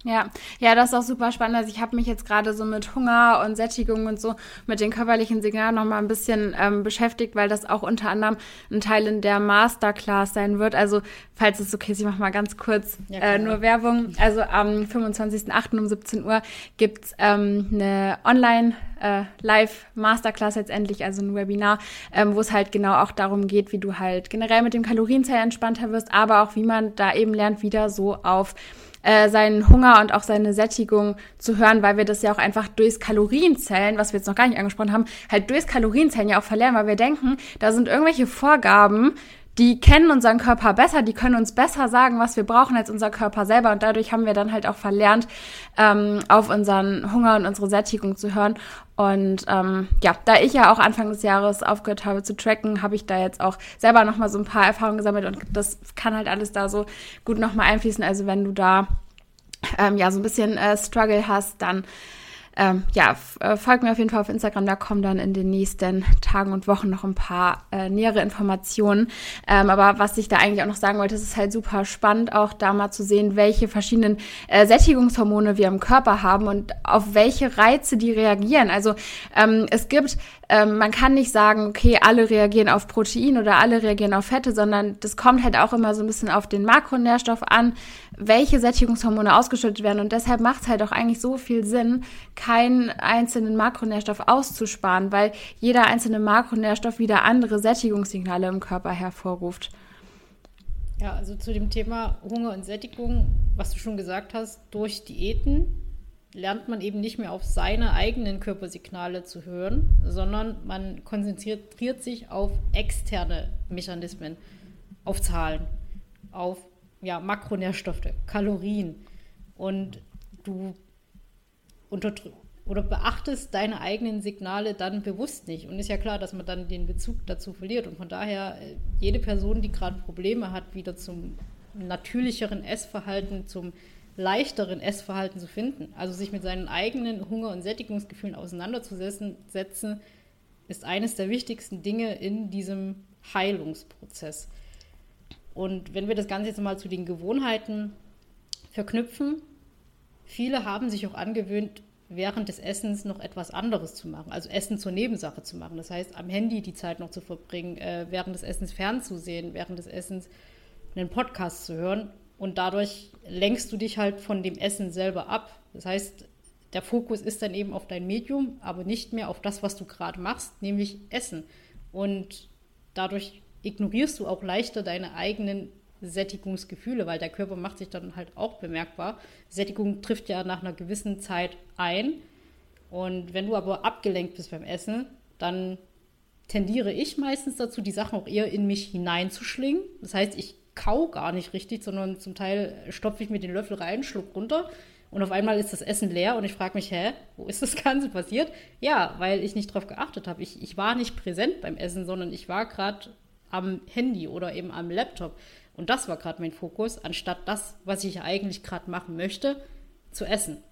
Ja, ja, das ist auch super spannend. Also ich habe mich jetzt gerade so mit Hunger und Sättigung und so mit den körperlichen Signalen noch mal ein bisschen ähm, beschäftigt, weil das auch unter anderem ein Teil in der Masterclass sein wird. Also falls es okay ist, ich mache mal ganz kurz ja, äh, nur Werbung. Also am 25.08. um 17 Uhr gibt's ähm, eine Online- äh, Live-Masterclass letztendlich, also ein Webinar, ähm, wo es halt genau auch darum geht, wie du halt generell mit dem Kalorienzell entspannter wirst, aber auch wie man da eben lernt, wieder so auf äh, seinen Hunger und auch seine Sättigung zu hören, weil wir das ja auch einfach durchs Kalorienzellen, was wir jetzt noch gar nicht angesprochen haben, halt durchs Kalorienzellen ja auch verlernen, weil wir denken, da sind irgendwelche Vorgaben, die kennen unseren Körper besser, die können uns besser sagen, was wir brauchen als unser Körper selber. Und dadurch haben wir dann halt auch verlernt, ähm, auf unseren Hunger und unsere Sättigung zu hören. Und ähm, ja, da ich ja auch Anfang des Jahres aufgehört habe zu tracken, habe ich da jetzt auch selber nochmal so ein paar Erfahrungen gesammelt und das kann halt alles da so gut nochmal einfließen. Also wenn du da ähm, ja so ein bisschen äh, Struggle hast, dann ähm, ja, äh, folgt mir auf jeden Fall auf Instagram, da kommen dann in den nächsten Tagen und Wochen noch ein paar äh, nähere Informationen. Ähm, aber was ich da eigentlich auch noch sagen wollte, es ist halt super spannend, auch da mal zu sehen, welche verschiedenen äh, Sättigungshormone wir im Körper haben und auf welche Reize die reagieren. Also ähm, es gibt ähm, man kann nicht sagen, okay, alle reagieren auf Protein oder alle reagieren auf Fette, sondern das kommt halt auch immer so ein bisschen auf den Makronährstoff an, welche Sättigungshormone ausgeschüttet werden. Und deshalb macht es halt auch eigentlich so viel Sinn, keinen einzelnen Makronährstoff auszusparen, weil jeder einzelne Makronährstoff wieder andere Sättigungssignale im Körper hervorruft. Ja, also zu dem Thema Hunger und Sättigung, was du schon gesagt hast, durch Diäten lernt man eben nicht mehr auf seine eigenen Körpersignale zu hören, sondern man konzentriert sich auf externe Mechanismen, auf Zahlen, auf ja, Makronährstoffe, Kalorien. Und du oder beachtest deine eigenen Signale dann bewusst nicht. Und ist ja klar, dass man dann den Bezug dazu verliert. Und von daher, äh, jede Person, die gerade Probleme hat, wieder zum natürlicheren Essverhalten, zum leichteren Essverhalten zu finden, also sich mit seinen eigenen Hunger- und Sättigungsgefühlen auseinanderzusetzen, ist eines der wichtigsten Dinge in diesem Heilungsprozess. Und wenn wir das Ganze jetzt mal zu den Gewohnheiten verknüpfen, viele haben sich auch angewöhnt, während des Essens noch etwas anderes zu machen, also Essen zur Nebensache zu machen. Das heißt, am Handy die Zeit noch zu verbringen, äh, während des Essens fernzusehen, während des Essens einen Podcast zu hören. Und dadurch lenkst du dich halt von dem Essen selber ab. Das heißt, der Fokus ist dann eben auf dein Medium, aber nicht mehr auf das, was du gerade machst, nämlich Essen. Und dadurch ignorierst du auch leichter deine eigenen Sättigungsgefühle, weil der Körper macht sich dann halt auch bemerkbar. Sättigung trifft ja nach einer gewissen Zeit ein. Und wenn du aber abgelenkt bist beim Essen, dann tendiere ich meistens dazu, die Sachen auch eher in mich hineinzuschlingen. Das heißt, ich kau gar nicht richtig, sondern zum Teil stopfe ich mir den Löffel rein, schluck runter und auf einmal ist das Essen leer und ich frage mich, hä, wo ist das Ganze passiert? Ja, weil ich nicht darauf geachtet habe. Ich, ich war nicht präsent beim Essen, sondern ich war gerade am Handy oder eben am Laptop. Und das war gerade mein Fokus, anstatt das, was ich eigentlich gerade machen möchte, zu essen.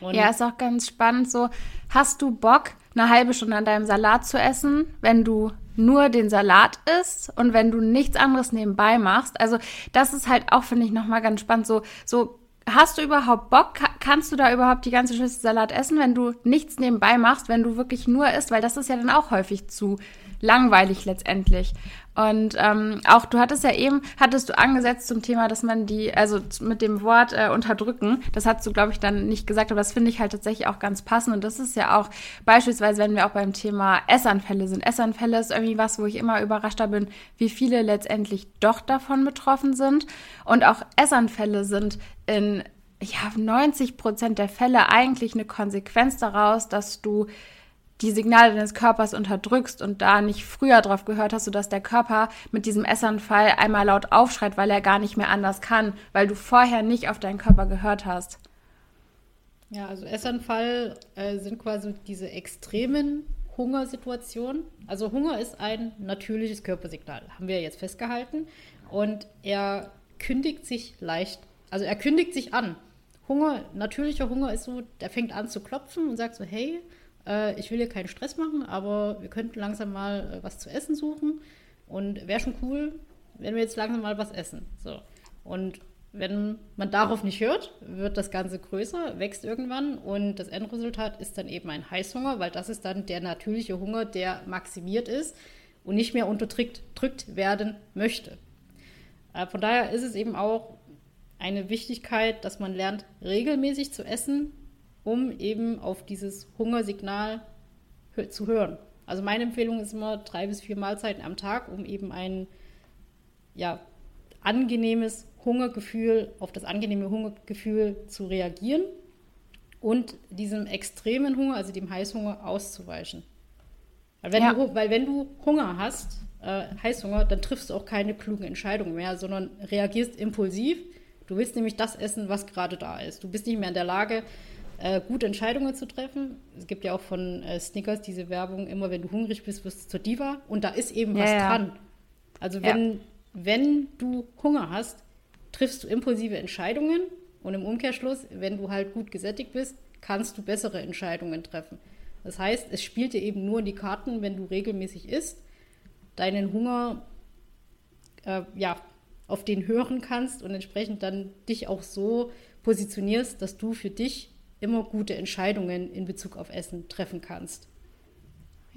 Und ja, ist auch ganz spannend so. Hast du Bock, eine halbe Stunde an deinem Salat zu essen, wenn du nur den Salat isst und wenn du nichts anderes nebenbei machst? Also, das ist halt auch, finde ich, nochmal ganz spannend. So, so, hast du überhaupt Bock? Kannst du da überhaupt die ganze Schüssel Salat essen, wenn du nichts nebenbei machst, wenn du wirklich nur isst? Weil das ist ja dann auch häufig zu langweilig letztendlich. Und ähm, auch du hattest ja eben, hattest du angesetzt zum Thema, dass man die, also mit dem Wort äh, unterdrücken, das hast du, glaube ich, dann nicht gesagt, aber das finde ich halt tatsächlich auch ganz passend. Und das ist ja auch beispielsweise, wenn wir auch beim Thema Essanfälle sind. Essanfälle ist irgendwie was, wo ich immer überraschter bin, wie viele letztendlich doch davon betroffen sind. Und auch Essanfälle sind in ja, 90 Prozent der Fälle eigentlich eine Konsequenz daraus, dass du die Signale deines Körpers unterdrückst und da nicht früher drauf gehört hast, sodass der Körper mit diesem Essanfall einmal laut aufschreit, weil er gar nicht mehr anders kann, weil du vorher nicht auf deinen Körper gehört hast. Ja, also Essanfall äh, sind quasi diese extremen Hungersituationen. Also Hunger ist ein natürliches Körpersignal, haben wir jetzt festgehalten. Und er kündigt sich leicht, also er kündigt sich an. Hunger, natürlicher Hunger ist so, der fängt an zu klopfen und sagt so, hey, äh, ich will hier keinen Stress machen, aber wir könnten langsam mal äh, was zu essen suchen. Und wäre schon cool, wenn wir jetzt langsam mal was essen. So. Und wenn man darauf nicht hört, wird das Ganze größer, wächst irgendwann und das Endresultat ist dann eben ein Heißhunger, weil das ist dann der natürliche Hunger, der maximiert ist und nicht mehr unterdrückt drückt werden möchte. Äh, von daher ist es eben auch eine Wichtigkeit, dass man lernt, regelmäßig zu essen, um eben auf dieses Hungersignal zu hören. Also meine Empfehlung ist immer drei bis vier Mahlzeiten am Tag, um eben ein ja, angenehmes Hungergefühl, auf das angenehme Hungergefühl zu reagieren und diesem extremen Hunger, also dem Heißhunger, auszuweichen. Weil wenn, ja. du, weil wenn du Hunger hast, äh, Heißhunger, dann triffst du auch keine klugen Entscheidungen mehr, sondern reagierst impulsiv. Du willst nämlich das essen, was gerade da ist. Du bist nicht mehr in der Lage, äh, gute Entscheidungen zu treffen. Es gibt ja auch von äh, Snickers diese Werbung, immer wenn du hungrig bist, wirst du zur Diva. Und da ist eben ja, was ja. dran. Also wenn, ja. wenn du Hunger hast, triffst du impulsive Entscheidungen. Und im Umkehrschluss, wenn du halt gut gesättigt bist, kannst du bessere Entscheidungen treffen. Das heißt, es spielt dir eben nur in die Karten, wenn du regelmäßig isst, deinen Hunger äh, ja, auf den hören kannst und entsprechend dann dich auch so positionierst, dass du für dich immer gute Entscheidungen in Bezug auf Essen treffen kannst.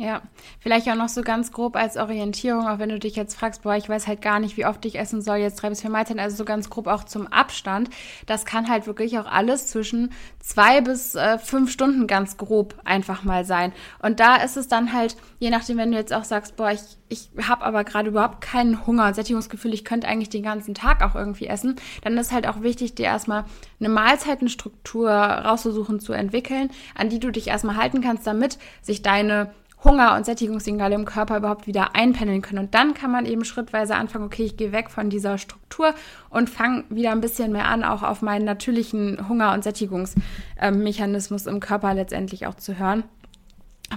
Ja, vielleicht auch noch so ganz grob als Orientierung, auch wenn du dich jetzt fragst, boah, ich weiß halt gar nicht, wie oft ich essen soll, jetzt drei bis vier Mahlzeiten, also so ganz grob auch zum Abstand. Das kann halt wirklich auch alles zwischen zwei bis äh, fünf Stunden ganz grob einfach mal sein. Und da ist es dann halt, je nachdem, wenn du jetzt auch sagst, boah, ich, ich habe aber gerade überhaupt keinen Hunger, Sättigungsgefühl, ich könnte eigentlich den ganzen Tag auch irgendwie essen, dann ist halt auch wichtig, dir erstmal eine Mahlzeitenstruktur rauszusuchen, zu entwickeln, an die du dich erstmal halten kannst, damit sich deine Hunger- und Sättigungssignale im Körper überhaupt wieder einpendeln können. Und dann kann man eben schrittweise anfangen, okay, ich gehe weg von dieser Struktur und fange wieder ein bisschen mehr an, auch auf meinen natürlichen Hunger- und Sättigungsmechanismus im Körper letztendlich auch zu hören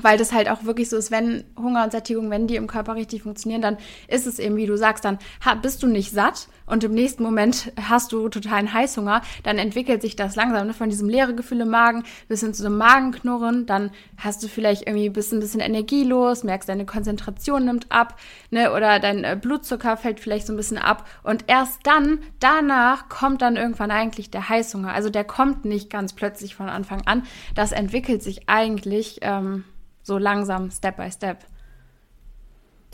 weil das halt auch wirklich so ist, wenn Hunger und Sättigung, wenn die im Körper richtig funktionieren, dann ist es eben, wie du sagst, dann bist du nicht satt und im nächsten Moment hast du totalen Heißhunger, dann entwickelt sich das langsam ne, von diesem leere Gefühl im Magen bis hin zu so einem Magenknurren, dann hast du vielleicht irgendwie bist ein bisschen energielos, merkst, deine Konzentration nimmt ab, ne, oder dein äh, Blutzucker fällt vielleicht so ein bisschen ab und erst dann, danach kommt dann irgendwann eigentlich der Heißhunger. Also der kommt nicht ganz plötzlich von Anfang an, das entwickelt sich eigentlich ähm, so langsam, Step by Step.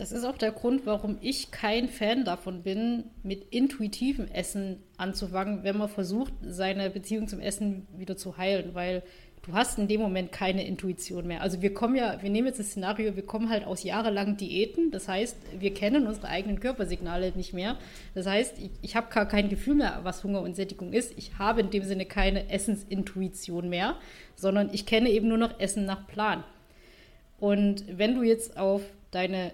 Das ist auch der Grund, warum ich kein Fan davon bin, mit intuitivem Essen anzufangen, wenn man versucht, seine Beziehung zum Essen wieder zu heilen, weil du hast in dem Moment keine Intuition mehr. Also wir kommen ja, wir nehmen jetzt das Szenario, wir kommen halt aus jahrelangen Diäten, das heißt, wir kennen unsere eigenen Körpersignale nicht mehr. Das heißt, ich, ich habe gar kein Gefühl mehr, was Hunger und Sättigung ist. Ich habe in dem Sinne keine Essensintuition mehr, sondern ich kenne eben nur noch Essen nach Plan. Und wenn du jetzt auf deine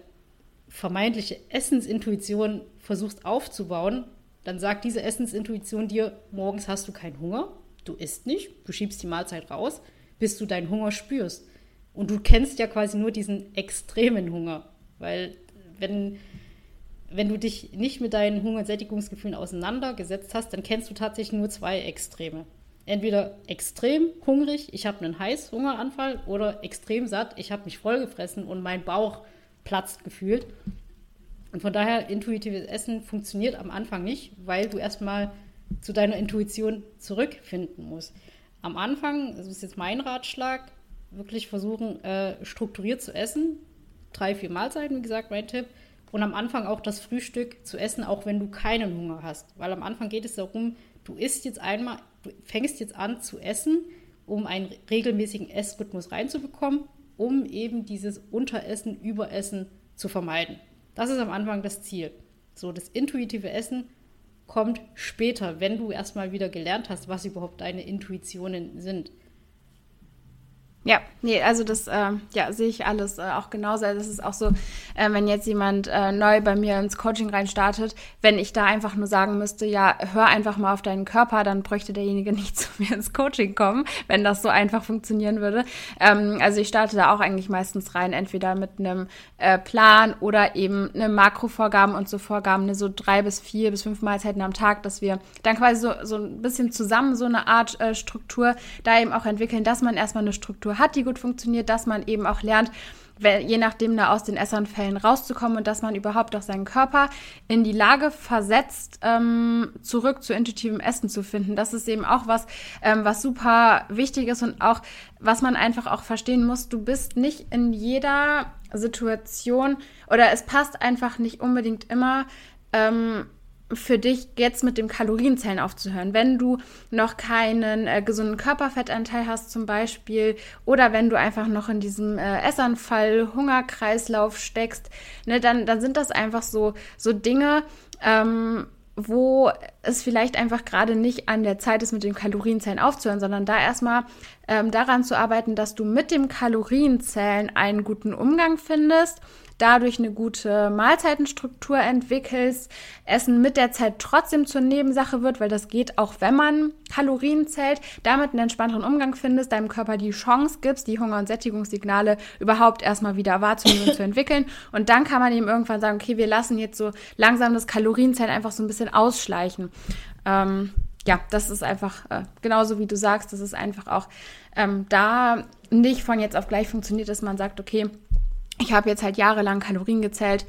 vermeintliche Essensintuition versuchst aufzubauen, dann sagt diese Essensintuition dir, morgens hast du keinen Hunger, du isst nicht, du schiebst die Mahlzeit raus, bis du deinen Hunger spürst. Und du kennst ja quasi nur diesen extremen Hunger, weil wenn, wenn du dich nicht mit deinen Hunger- und Sättigungsgefühlen auseinandergesetzt hast, dann kennst du tatsächlich nur zwei Extreme entweder extrem hungrig, ich habe einen Heißhungeranfall, oder extrem satt, ich habe mich vollgefressen und mein Bauch platzt gefühlt. Und von daher, intuitives Essen funktioniert am Anfang nicht, weil du erstmal zu deiner Intuition zurückfinden musst. Am Anfang, das ist jetzt mein Ratschlag, wirklich versuchen, äh, strukturiert zu essen. Drei, vier Mahlzeiten, wie gesagt, mein Tipp. Und am Anfang auch das Frühstück zu essen, auch wenn du keinen Hunger hast. Weil am Anfang geht es darum, du isst jetzt einmal du fängst jetzt an zu essen, um einen regelmäßigen Essrhythmus reinzubekommen, um eben dieses Unteressen, Überessen zu vermeiden. Das ist am Anfang das Ziel. So, das intuitive Essen kommt später, wenn du erstmal wieder gelernt hast, was überhaupt deine Intuitionen sind. Ja, nee, also das äh, ja, sehe ich alles äh, auch genauso. Also das ist auch so, äh, wenn jetzt jemand äh, neu bei mir ins Coaching rein startet, wenn ich da einfach nur sagen müsste, ja, hör einfach mal auf deinen Körper, dann bräuchte derjenige nicht zu mir ins Coaching kommen, wenn das so einfach funktionieren würde. Ähm, also ich starte da auch eigentlich meistens rein, entweder mit einem äh, Plan oder eben eine Makrovorgaben und so Vorgaben, so drei bis vier bis fünf Mahlzeiten am Tag, dass wir dann quasi so, so ein bisschen zusammen so eine Art äh, Struktur da eben auch entwickeln, dass man erstmal eine Struktur hat, die gut funktioniert, dass man eben auch lernt, je nachdem da aus den Essanfällen rauszukommen und dass man überhaupt auch seinen Körper in die Lage versetzt, ähm, zurück zu intuitivem Essen zu finden. Das ist eben auch was, ähm, was super wichtig ist und auch, was man einfach auch verstehen muss. Du bist nicht in jeder Situation oder es passt einfach nicht unbedingt immer. Ähm, für dich jetzt mit dem Kalorienzellen aufzuhören. Wenn du noch keinen äh, gesunden Körperfettanteil hast zum Beispiel oder wenn du einfach noch in diesem äh, Essanfall, Hungerkreislauf steckst, ne, dann, dann sind das einfach so, so Dinge, ähm, wo es vielleicht einfach gerade nicht an der Zeit ist, mit dem Kalorienzellen aufzuhören, sondern da erstmal ähm, daran zu arbeiten, dass du mit dem Kalorienzellen einen guten Umgang findest dadurch eine gute Mahlzeitenstruktur entwickelst, Essen mit der Zeit trotzdem zur Nebensache wird, weil das geht auch, wenn man Kalorien zählt, damit einen entspannteren Umgang findest, deinem Körper die Chance gibst, die Hunger- und Sättigungssignale überhaupt erstmal wieder wahrzunehmen und zu entwickeln. Und dann kann man eben irgendwann sagen, okay, wir lassen jetzt so langsam das Kalorienzellen einfach so ein bisschen ausschleichen. Ähm, ja, das ist einfach äh, genauso wie du sagst, das ist einfach auch ähm, da nicht von jetzt auf gleich funktioniert, dass man sagt, okay, ich habe jetzt halt jahrelang Kalorien gezählt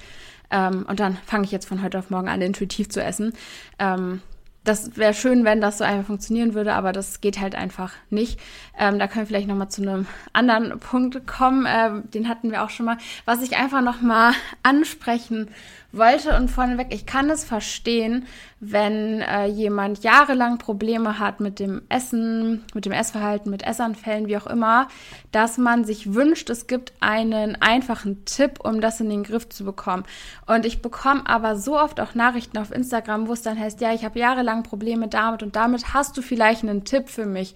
ähm, und dann fange ich jetzt von heute auf morgen an, intuitiv zu essen. Ähm, das wäre schön, wenn das so einfach funktionieren würde, aber das geht halt einfach nicht. Ähm, da können wir vielleicht nochmal zu einem anderen Punkt kommen. Ähm, den hatten wir auch schon mal. Was ich einfach nochmal ansprechen wollte und vorneweg, ich kann es verstehen, wenn äh, jemand jahrelang Probleme hat mit dem Essen, mit dem Essverhalten, mit Essanfällen, wie auch immer, dass man sich wünscht, es gibt einen einfachen Tipp, um das in den Griff zu bekommen. Und ich bekomme aber so oft auch Nachrichten auf Instagram, wo es dann heißt, ja, ich habe jahrelang Probleme damit und damit hast du vielleicht einen Tipp für mich.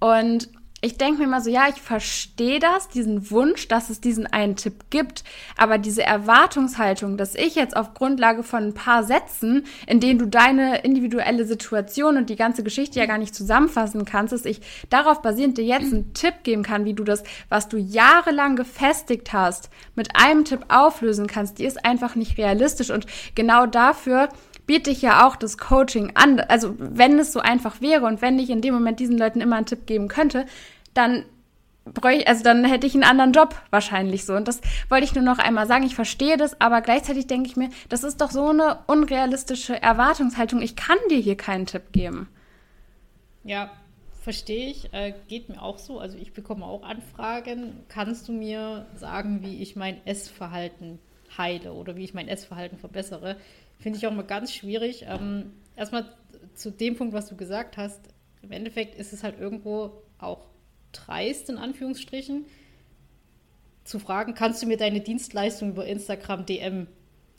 Und ich denke mir immer so, ja, ich verstehe das, diesen Wunsch, dass es diesen einen Tipp gibt, aber diese Erwartungshaltung, dass ich jetzt auf Grundlage von ein paar Sätzen, in denen du deine individuelle Situation und die ganze Geschichte ja gar nicht zusammenfassen kannst, dass ich darauf basierend dir jetzt einen Tipp geben kann, wie du das, was du jahrelang gefestigt hast, mit einem Tipp auflösen kannst, die ist einfach nicht realistisch. Und genau dafür biete ich ja auch das Coaching an. Also wenn es so einfach wäre und wenn ich in dem Moment diesen Leuten immer einen Tipp geben könnte, dann bräuchte, also dann hätte ich einen anderen Job wahrscheinlich so. Und das wollte ich nur noch einmal sagen. Ich verstehe das, aber gleichzeitig denke ich mir, das ist doch so eine unrealistische Erwartungshaltung. Ich kann dir hier keinen Tipp geben. Ja, verstehe ich. Äh, geht mir auch so. Also ich bekomme auch Anfragen. Kannst du mir sagen, wie ich mein Essverhalten heile oder wie ich mein Essverhalten verbessere? Finde ich auch mal ganz schwierig. Ähm, erstmal zu dem Punkt, was du gesagt hast. Im Endeffekt ist es halt irgendwo auch dreist, in Anführungsstrichen, zu fragen, kannst du mir deine Dienstleistung über Instagram DM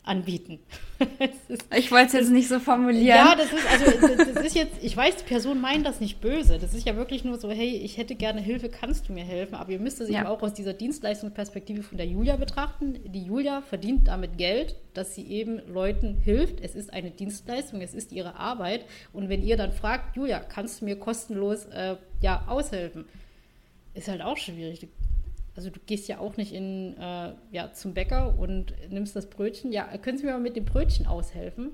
anbieten. ist, ich wollte es jetzt nicht so formulieren. Ja, das ist, also, das ist jetzt, ich weiß, die Person meint das nicht böse. Das ist ja wirklich nur so, hey, ich hätte gerne Hilfe, kannst du mir helfen? Aber ihr müsst es ja. eben auch aus dieser Dienstleistungsperspektive von der Julia betrachten. Die Julia verdient damit Geld, dass sie eben Leuten hilft. Es ist eine Dienstleistung, es ist ihre Arbeit. Und wenn ihr dann fragt, Julia, kannst du mir kostenlos äh, ja, aushelfen? Ist halt auch schwierig also du gehst ja auch nicht in, äh, ja, zum Bäcker und nimmst das Brötchen. Ja, können Sie mir mal mit dem Brötchen aushelfen?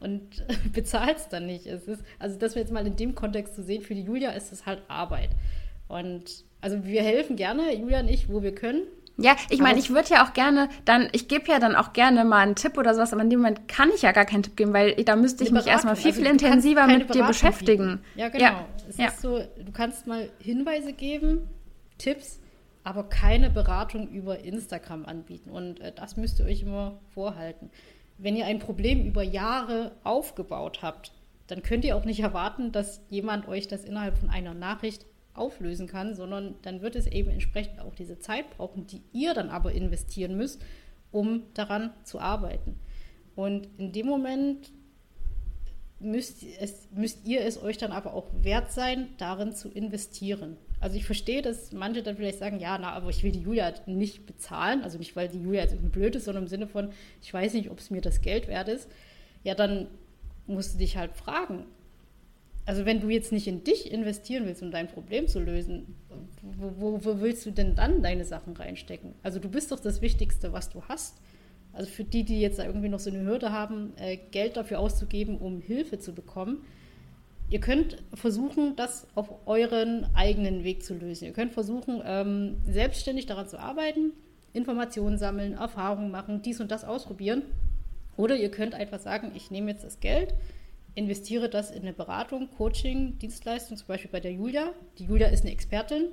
Und bezahlst dann nicht. Es ist, also das wir jetzt mal in dem Kontext zu sehen, für die Julia ist es halt Arbeit. Und also wir helfen gerne, Julia und ich, wo wir können. Ja, ich meine, ich würde ja auch gerne dann, ich gebe ja dann auch gerne mal einen Tipp oder sowas, aber in dem Moment kann ich ja gar keinen Tipp geben, weil da müsste ich mich erstmal viel, also viel intensiver mit Beratung dir beschäftigen. Bieten. Ja, genau. Ja. Es ja. ist so, du kannst mal Hinweise geben, Tipps, aber keine Beratung über Instagram anbieten. Und äh, das müsst ihr euch immer vorhalten. Wenn ihr ein Problem über Jahre aufgebaut habt, dann könnt ihr auch nicht erwarten, dass jemand euch das innerhalb von einer Nachricht auflösen kann, sondern dann wird es eben entsprechend auch diese Zeit brauchen, die ihr dann aber investieren müsst, um daran zu arbeiten. Und in dem Moment müsst, es, müsst ihr es euch dann aber auch wert sein, darin zu investieren. Also ich verstehe, dass manche dann vielleicht sagen, ja, na, aber ich will die Julia nicht bezahlen. Also nicht, weil die Julia jetzt irgendwie blöd ist, sondern im Sinne von, ich weiß nicht, ob es mir das Geld wert ist. Ja, dann musst du dich halt fragen. Also wenn du jetzt nicht in dich investieren willst, um dein Problem zu lösen, wo, wo, wo willst du denn dann deine Sachen reinstecken? Also du bist doch das Wichtigste, was du hast. Also für die, die jetzt irgendwie noch so eine Hürde haben, äh, Geld dafür auszugeben, um Hilfe zu bekommen, Ihr könnt versuchen, das auf euren eigenen Weg zu lösen. Ihr könnt versuchen, ähm, selbstständig daran zu arbeiten, Informationen sammeln, Erfahrungen machen, dies und das ausprobieren. Oder ihr könnt einfach sagen, ich nehme jetzt das Geld, investiere das in eine Beratung, Coaching, Dienstleistung, zum Beispiel bei der Julia. Die Julia ist eine Expertin,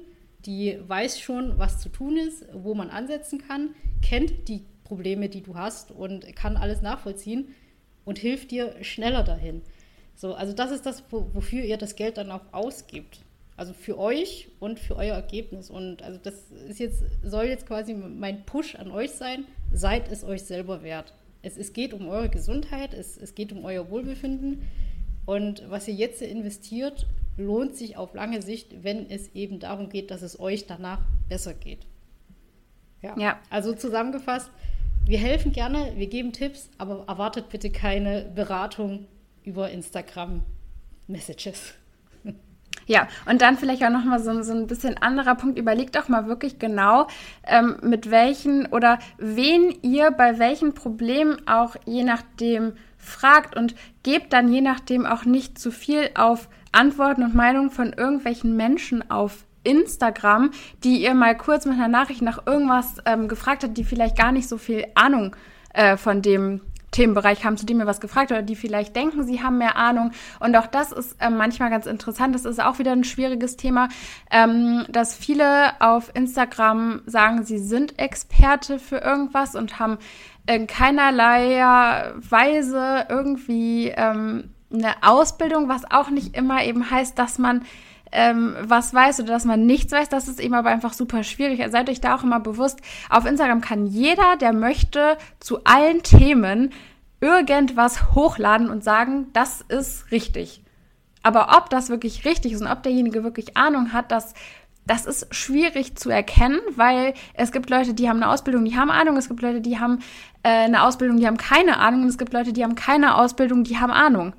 die weiß schon, was zu tun ist, wo man ansetzen kann, kennt die Probleme, die du hast und kann alles nachvollziehen und hilft dir schneller dahin. So, also das ist das, wofür ihr das Geld dann auch ausgibt. Also für euch und für euer Ergebnis. Und also das ist jetzt, soll jetzt quasi mein Push an euch sein. Seid es euch selber wert. Es, es geht um eure Gesundheit, es, es geht um euer Wohlbefinden. Und was ihr jetzt investiert, lohnt sich auf lange Sicht, wenn es eben darum geht, dass es euch danach besser geht. Ja. ja. Also zusammengefasst, wir helfen gerne, wir geben Tipps, aber erwartet bitte keine Beratung über Instagram Messages. Ja, und dann vielleicht auch nochmal so, so ein bisschen anderer Punkt. Überlegt auch mal wirklich genau, ähm, mit welchen oder wen ihr bei welchen Problemen auch je nachdem fragt und gebt dann je nachdem auch nicht zu viel auf Antworten und Meinungen von irgendwelchen Menschen auf Instagram, die ihr mal kurz mit einer Nachricht nach irgendwas ähm, gefragt habt, die vielleicht gar nicht so viel Ahnung äh, von dem Themenbereich haben, zu dem ihr was gefragt oder die vielleicht denken, sie haben mehr Ahnung. Und auch das ist äh, manchmal ganz interessant. Das ist auch wieder ein schwieriges Thema, ähm, dass viele auf Instagram sagen, sie sind Experte für irgendwas und haben in keinerlei Weise irgendwie ähm, eine Ausbildung, was auch nicht immer eben heißt, dass man ähm, was weiß oder dass man nichts weiß, das ist eben aber einfach super schwierig. Seid euch da auch immer bewusst, auf Instagram kann jeder, der möchte, zu allen Themen irgendwas hochladen und sagen, das ist richtig. Aber ob das wirklich richtig ist und ob derjenige wirklich Ahnung hat, das das ist schwierig zu erkennen, weil es gibt Leute, die haben eine Ausbildung, die haben Ahnung, es gibt Leute, die haben äh, eine Ausbildung, die haben keine Ahnung und es gibt Leute, die haben keine Ausbildung, die haben Ahnung.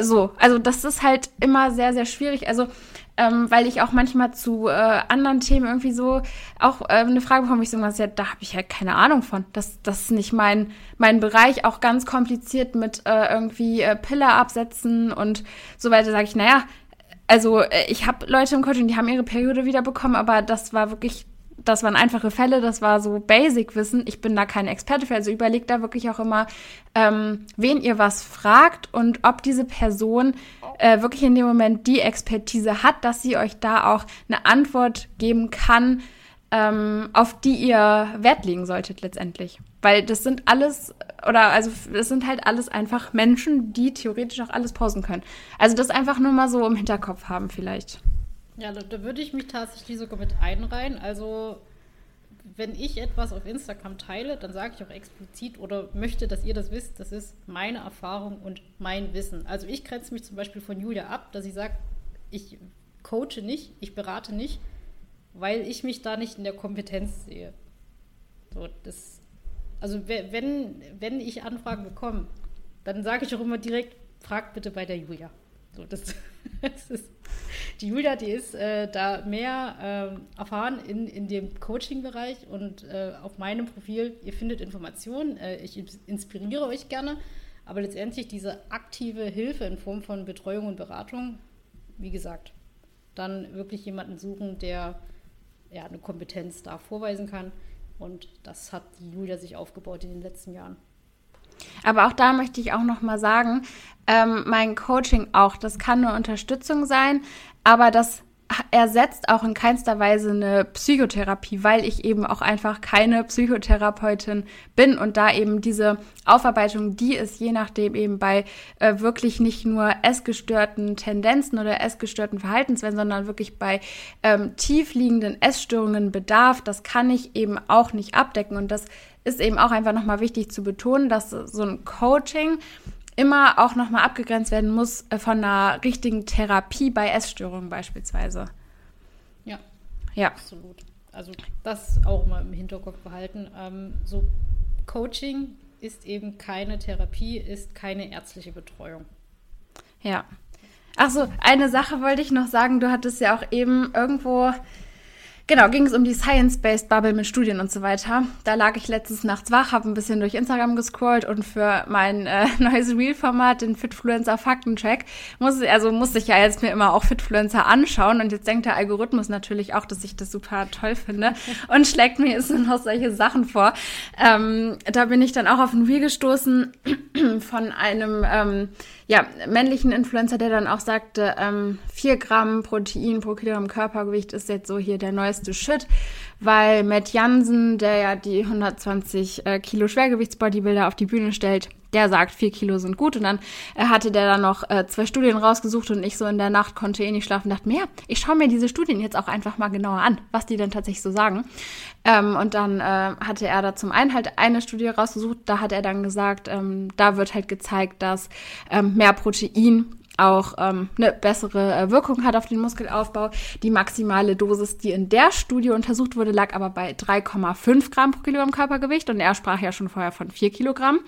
So, also das ist halt immer sehr, sehr schwierig. Also ähm, weil ich auch manchmal zu äh, anderen Themen irgendwie so auch äh, eine Frage bekomme, ich so was, ja, da habe ich halt keine Ahnung von. Das, das ist nicht mein, mein Bereich, auch ganz kompliziert mit äh, irgendwie äh, Pille absetzen und so weiter, sage ich, naja, also äh, ich habe Leute im Coaching, die haben ihre Periode wieder bekommen, aber das war wirklich das waren einfache Fälle, das war so Basic-Wissen. Ich bin da kein Experte für, also überlegt da wirklich auch immer, ähm, wen ihr was fragt und ob diese Person äh, wirklich in dem Moment die Expertise hat, dass sie euch da auch eine Antwort geben kann, ähm, auf die ihr Wert legen solltet letztendlich. Weil das sind alles, oder also das sind halt alles einfach Menschen, die theoretisch auch alles pausen können. Also das einfach nur mal so im Hinterkopf haben vielleicht. Ja, da, da, würde ich mich tatsächlich sogar mit einreihen. Also, wenn ich etwas auf Instagram teile, dann sage ich auch explizit oder möchte, dass ihr das wisst, das ist meine Erfahrung und mein Wissen. Also, ich grenze mich zum Beispiel von Julia ab, dass sie sagt, ich coache nicht, ich berate nicht, weil ich mich da nicht in der Kompetenz sehe. So, das, also, wenn, wenn ich Anfragen bekomme, dann sage ich auch immer direkt, fragt bitte bei der Julia. So, das, die Julia, die ist äh, da mehr äh, erfahren in, in dem Coaching-Bereich und äh, auf meinem Profil, ihr findet Informationen, äh, ich inspiriere euch gerne, aber letztendlich diese aktive Hilfe in Form von Betreuung und Beratung, wie gesagt, dann wirklich jemanden suchen, der ja, eine Kompetenz da vorweisen kann. Und das hat die Julia sich aufgebaut in den letzten Jahren. Aber auch da möchte ich auch noch mal sagen, ähm, mein Coaching auch, das kann eine Unterstützung sein, aber das ersetzt auch in keinster Weise eine Psychotherapie, weil ich eben auch einfach keine Psychotherapeutin bin und da eben diese Aufarbeitung, die es je nachdem eben bei äh, wirklich nicht nur essgestörten Tendenzen oder essgestörten Verhaltensweisen, sondern wirklich bei ähm, tiefliegenden Essstörungen bedarf, das kann ich eben auch nicht abdecken und das ist eben auch einfach nochmal wichtig zu betonen, dass so ein Coaching immer auch nochmal abgegrenzt werden muss äh, von einer richtigen Therapie bei Essstörungen beispielsweise. Ja. Ja. Absolut. Also das auch mal im Hinterkopf behalten. Ähm, so Coaching ist eben keine Therapie, ist keine ärztliche Betreuung. Ja. Ach so, eine Sache wollte ich noch sagen. Du hattest ja auch eben irgendwo Genau, ging es um die Science-Based Bubble mit Studien und so weiter. Da lag ich letztens nachts wach, habe ein bisschen durch Instagram gescrollt und für mein äh, neues Reel-Format, den Fitfluencer Faktencheck, muss, also musste ich ja jetzt mir immer auch Fitfluencer anschauen und jetzt denkt der Algorithmus natürlich auch, dass ich das super toll finde und schlägt mir jetzt noch solche Sachen vor. Ähm, da bin ich dann auch auf ein Reel gestoßen von einem ähm, ja, männlichen Influencer, der dann auch sagte, ähm, 4 Gramm Protein pro Kilogramm Körpergewicht ist jetzt so hier der neueste Shit, weil Matt Jansen, der ja die 120 äh, Kilo Schwergewichtsbodybuilder auf die Bühne stellt, der sagt, vier Kilo sind gut. Und dann äh, hatte der dann noch äh, zwei Studien rausgesucht und ich so in der Nacht konnte eh nicht schlafen dachte mir, ja, ich schaue mir diese Studien jetzt auch einfach mal genauer an, was die denn tatsächlich so sagen. Ähm, und dann äh, hatte er da zum einen halt eine Studie rausgesucht, da hat er dann gesagt, ähm, da wird halt gezeigt, dass ähm, mehr Protein auch ähm, eine bessere äh, Wirkung hat auf den Muskelaufbau. Die maximale Dosis, die in der Studie untersucht wurde, lag aber bei 3,5 Gramm pro Kilogramm Körpergewicht und er sprach ja schon vorher von 4 Kilogramm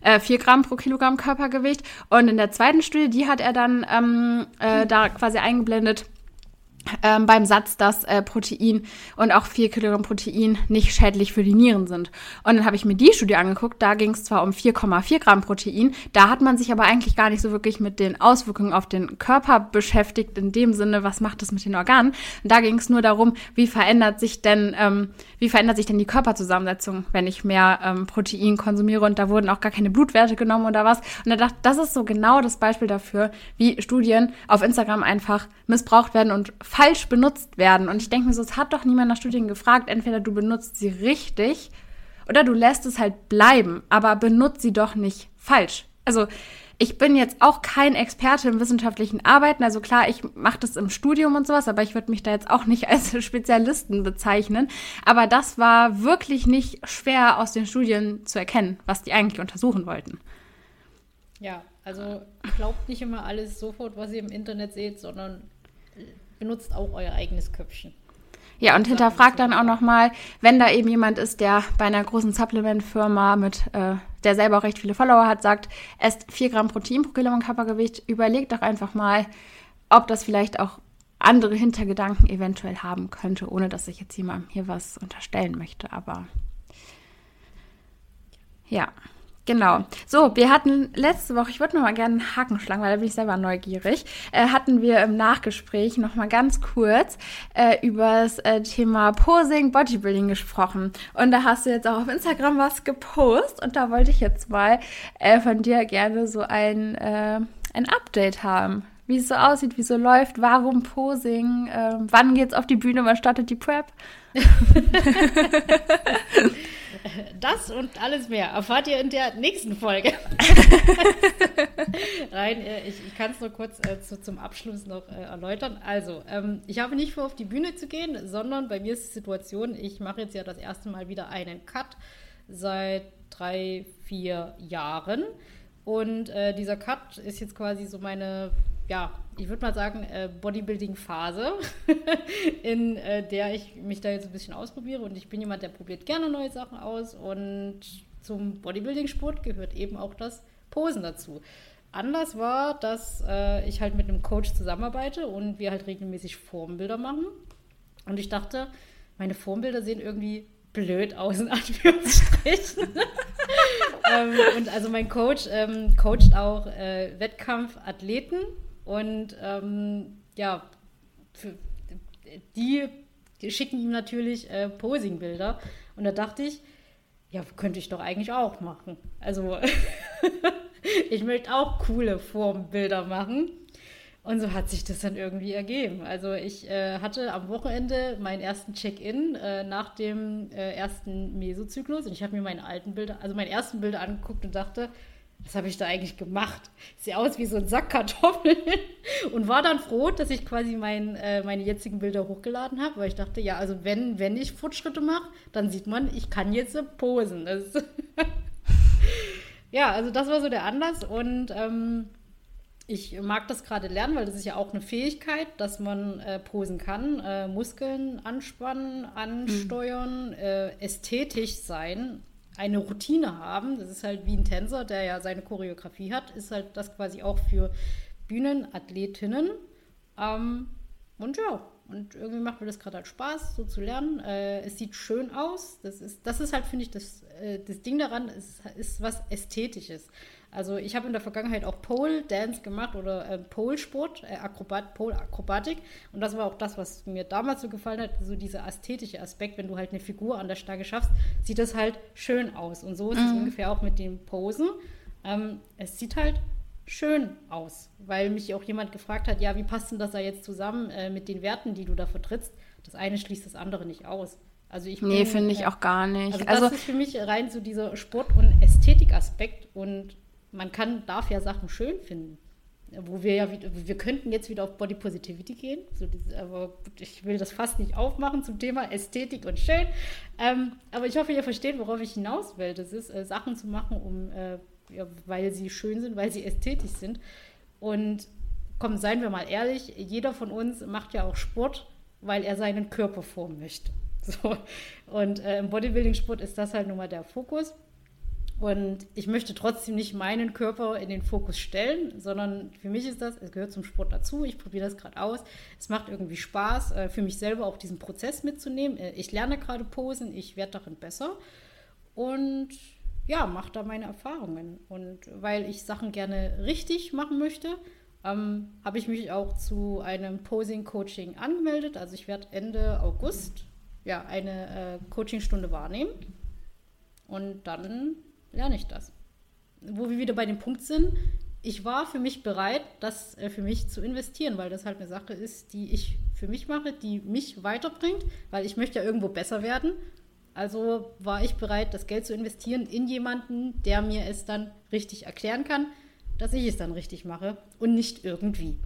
äh, 4 Gramm pro Kilogramm Körpergewicht. Und in der zweiten Studie, die hat er dann ähm, äh, da quasi eingeblendet, ähm, beim Satz, dass äh, Protein und auch 4 Kilogramm Protein nicht schädlich für die Nieren sind. Und dann habe ich mir die Studie angeguckt, da ging es zwar um 4,4 Gramm Protein, da hat man sich aber eigentlich gar nicht so wirklich mit den Auswirkungen auf den Körper beschäftigt, in dem Sinne, was macht es mit den Organen. Und da ging es nur darum, wie verändert sich denn, ähm, wie verändert sich denn die Körperzusammensetzung, wenn ich mehr ähm, Protein konsumiere und da wurden auch gar keine Blutwerte genommen oder was. Und da dachte das ist so genau das Beispiel dafür, wie Studien auf Instagram einfach missbraucht werden und falsch benutzt werden. Und ich denke mir so, es hat doch niemand nach Studien gefragt. Entweder du benutzt sie richtig oder du lässt es halt bleiben, aber benutzt sie doch nicht falsch. Also ich bin jetzt auch kein Experte im wissenschaftlichen Arbeiten. Also klar, ich mache das im Studium und sowas, aber ich würde mich da jetzt auch nicht als Spezialisten bezeichnen. Aber das war wirklich nicht schwer aus den Studien zu erkennen, was die eigentlich untersuchen wollten. Ja, also glaubt nicht immer alles sofort, was ihr im Internet seht, sondern benutzt auch euer eigenes Köpfchen. Ja, und hinterfragt dann auch nochmal, wenn da eben jemand ist, der bei einer großen Supplement-Firma mit, äh, der selber auch recht viele Follower hat, sagt, esst 4 Gramm Protein pro Kilogramm Körpergewicht, überlegt doch einfach mal, ob das vielleicht auch andere Hintergedanken eventuell haben könnte, ohne dass ich jetzt jemandem hier was unterstellen möchte. Aber ja. Genau. So, wir hatten letzte Woche, ich würde noch mal gerne einen Haken schlagen, weil da bin ich selber neugierig, äh, hatten wir im Nachgespräch noch mal ganz kurz äh, über das äh, Thema Posing, Bodybuilding gesprochen. Und da hast du jetzt auch auf Instagram was gepostet und da wollte ich jetzt mal äh, von dir gerne so ein, äh, ein Update haben. Wie es so aussieht, wie es so läuft, warum Posing, äh, wann geht's auf die Bühne, wann startet die Prep? Das und alles mehr erfahrt ihr in der nächsten Folge. Rein, äh, ich, ich kann es nur kurz äh, zu, zum Abschluss noch äh, erläutern. Also, ähm, ich habe nicht vor, auf die Bühne zu gehen, sondern bei mir ist die Situation, ich mache jetzt ja das erste Mal wieder einen Cut seit drei, vier Jahren. Und äh, dieser Cut ist jetzt quasi so meine ja, ich würde mal sagen, äh, Bodybuilding-Phase, in äh, der ich mich da jetzt ein bisschen ausprobiere. Und ich bin jemand, der probiert gerne neue Sachen aus. Und zum Bodybuilding-Sport gehört eben auch das Posen dazu. Anders war, dass äh, ich halt mit einem Coach zusammenarbeite und wir halt regelmäßig Formbilder machen. Und ich dachte, meine Formbilder sehen irgendwie blöd aus, in Anführungsstrichen. ähm, und also mein Coach ähm, coacht auch äh, Wettkampfathleten und ähm, ja, für, die, schicken ihm natürlich äh, Posingbilder. Und da dachte ich, ja, könnte ich doch eigentlich auch machen. Also ich möchte auch coole Formbilder machen. Und so hat sich das dann irgendwie ergeben. Also ich äh, hatte am Wochenende meinen ersten Check-in äh, nach dem äh, ersten Mesozyklus und ich habe mir meine alten Bilder, also meine ersten Bilder angeguckt und dachte, was habe ich da eigentlich gemacht? Sieht aus wie so ein Sack Kartoffeln. Und war dann froh, dass ich quasi mein, äh, meine jetzigen Bilder hochgeladen habe, weil ich dachte, ja, also wenn, wenn ich Fortschritte mache, dann sieht man, ich kann jetzt posen. ja, also das war so der Anlass und ähm, ich mag das gerade lernen, weil das ist ja auch eine Fähigkeit, dass man äh, posen kann, äh, Muskeln anspannen, ansteuern, mhm. ästhetisch sein eine Routine haben. Das ist halt wie ein Tänzer, der ja seine Choreografie hat, ist halt das quasi auch für Bühnenathletinnen. Ähm, und ja, und irgendwie macht mir das gerade halt Spaß, so zu lernen. Äh, es sieht schön aus. Das ist, das ist halt, finde ich, das, äh, das Ding daran, ist, ist was Ästhetisches. Also ich habe in der Vergangenheit auch Pole Dance gemacht oder äh, Pole Sport, äh, Akrobat, Pole Akrobatik. Und das war auch das, was mir damals so gefallen hat, so dieser ästhetische Aspekt, wenn du halt eine Figur an der Stange schaffst, sieht das halt schön aus. Und so ist mhm. es ungefähr auch mit den Posen. Ähm, es sieht halt schön aus, weil mich auch jemand gefragt hat, ja, wie passt denn das da jetzt zusammen äh, mit den Werten, die du da vertrittst? Das eine schließt das andere nicht aus. Also ich nee, finde ich äh, auch gar nicht. Also, also das ist für mich rein so dieser Sport- und Ästhetikaspekt und man kann, darf ja Sachen schön finden. Wo wir ja, wir könnten jetzt wieder auf Body Positivity gehen, so dieses, aber ich will das fast nicht aufmachen zum Thema Ästhetik und schön. Ähm, aber ich hoffe, ihr versteht, worauf ich hinaus will. Das ist, äh, Sachen zu machen, um, äh, ja, weil sie schön sind, weil sie ästhetisch sind. Und komm, seien wir mal ehrlich, jeder von uns macht ja auch Sport, weil er seinen Körper formen möchte. So. Und äh, im Bodybuilding-Sport ist das halt nun mal der Fokus. Und ich möchte trotzdem nicht meinen Körper in den Fokus stellen, sondern für mich ist das, es gehört zum Sport dazu. Ich probiere das gerade aus. Es macht irgendwie Spaß, äh, für mich selber auch diesen Prozess mitzunehmen. Äh, ich lerne gerade Posen, ich werde darin besser und ja, mache da meine Erfahrungen. Und weil ich Sachen gerne richtig machen möchte, ähm, habe ich mich auch zu einem Posing-Coaching angemeldet. Also ich werde Ende August ja, eine äh, Coachingstunde wahrnehmen. Und dann lerne ich das. Wo wir wieder bei dem Punkt sind, ich war für mich bereit, das äh, für mich zu investieren, weil das halt eine Sache ist, die ich für mich mache, die mich weiterbringt, weil ich möchte ja irgendwo besser werden. Also war ich bereit, das Geld zu investieren in jemanden, der mir es dann richtig erklären kann, dass ich es dann richtig mache und nicht irgendwie.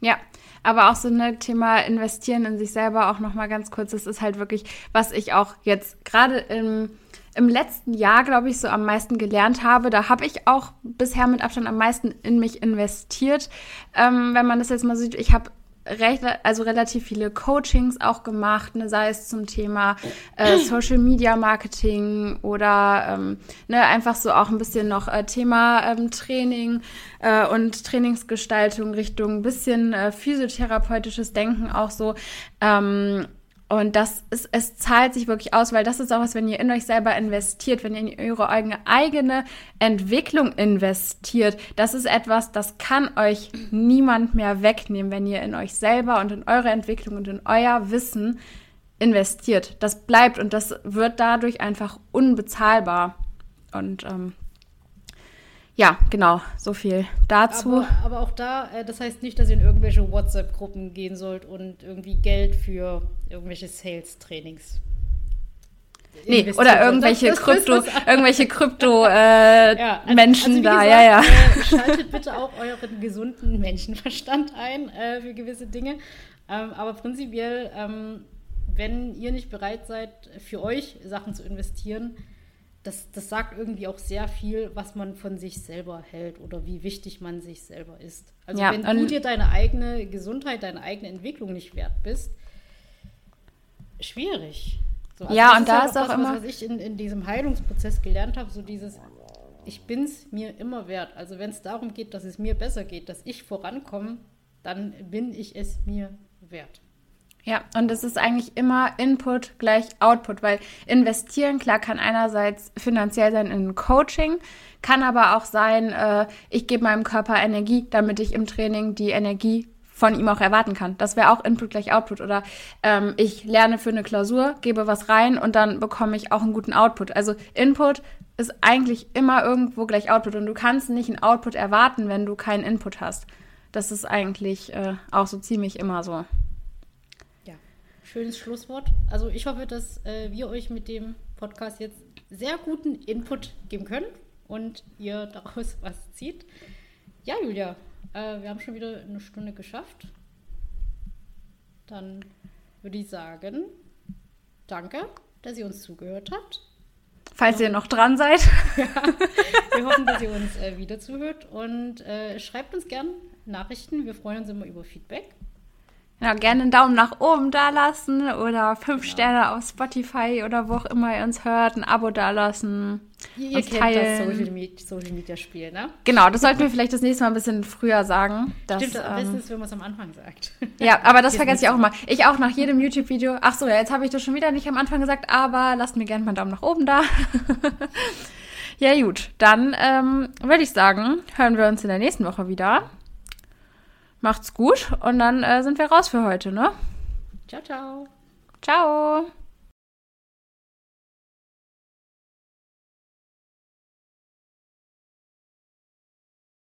Ja, aber auch so ein Thema investieren in sich selber auch noch mal ganz kurz. Das ist halt wirklich, was ich auch jetzt gerade im im letzten Jahr, glaube ich, so am meisten gelernt habe. Da habe ich auch bisher mit Abstand am meisten in mich investiert. Ähm, wenn man das jetzt mal sieht, ich habe recht, also relativ viele Coachings auch gemacht, ne, sei es zum Thema äh, Social Media Marketing oder ähm, ne, einfach so auch ein bisschen noch äh, Thema ähm, Training äh, und Trainingsgestaltung Richtung ein bisschen äh, physiotherapeutisches Denken auch so. Ähm, und das ist, es zahlt sich wirklich aus, weil das ist auch was, wenn ihr in euch selber investiert, wenn ihr in eure eigene, Entwicklung investiert. Das ist etwas, das kann euch niemand mehr wegnehmen, wenn ihr in euch selber und in eure Entwicklung und in euer Wissen investiert. Das bleibt und das wird dadurch einfach unbezahlbar. Und ähm, ja, genau, so viel dazu. Aber, aber auch da, äh, das heißt nicht, dass ihr in irgendwelche WhatsApp-Gruppen gehen sollt und irgendwie Geld für irgendwelche Sales-Trainings. Nee, oder irgendwelche das, Krypto, irgendwelche Krypto äh, ja, also, Menschen also da, gesagt, ja, ja. Äh, schaltet bitte auch euren gesunden Menschenverstand ein äh, für gewisse Dinge. Ähm, aber prinzipiell, ähm, wenn ihr nicht bereit seid, für euch Sachen zu investieren, das, das sagt irgendwie auch sehr viel, was man von sich selber hält oder wie wichtig man sich selber ist. Also ja, wenn du dir deine eigene Gesundheit, deine eigene Entwicklung nicht wert bist, schwierig. So, also ja, und da halt ist auch, das, immer. Was ich in, in diesem Heilungsprozess gelernt habe, so dieses, ich bin es mir immer wert. Also wenn es darum geht, dass es mir besser geht, dass ich vorankomme, dann bin ich es mir wert. Ja, und es ist eigentlich immer Input gleich Output, weil investieren, klar, kann einerseits finanziell sein in Coaching, kann aber auch sein, äh, ich gebe meinem Körper Energie, damit ich im Training die Energie von ihm auch erwarten kann. Das wäre auch Input gleich Output. Oder ähm, ich lerne für eine Klausur, gebe was rein und dann bekomme ich auch einen guten Output. Also Input ist eigentlich immer irgendwo gleich Output und du kannst nicht einen Output erwarten, wenn du keinen Input hast. Das ist eigentlich äh, auch so ziemlich immer so schönes Schlusswort. Also ich hoffe, dass äh, wir euch mit dem Podcast jetzt sehr guten Input geben können und ihr daraus was zieht. Ja, Julia, äh, wir haben schon wieder eine Stunde geschafft. Dann würde ich sagen, danke, dass ihr uns zugehört habt. Falls ihr noch dran seid. ja, wir hoffen, dass ihr uns äh, wieder zuhört und äh, schreibt uns gern Nachrichten. Wir freuen uns immer über Feedback. Genau, gerne einen Daumen nach oben da lassen oder fünf genau. Sterne auf Spotify oder wo auch immer ihr uns hört, ein Abo da lassen. Ihr, ihr kennt teilen. das Social Media, Social Media Spiel, ne? Genau, das sollten wir vielleicht das nächste Mal ein bisschen früher sagen. Dass, Stimmt, am besten ähm, ist, wenn man es am Anfang sagt. Ja, aber das vergesse ich auch immer. Ich auch nach jedem YouTube-Video. Ach so, ja, jetzt habe ich das schon wieder nicht am Anfang gesagt, aber lasst mir gerne mal einen Daumen nach oben da. ja, gut, dann ähm, würde ich sagen, hören wir uns in der nächsten Woche wieder. Macht's gut und dann äh, sind wir raus für heute, ne? Ciao, ciao. Ciao.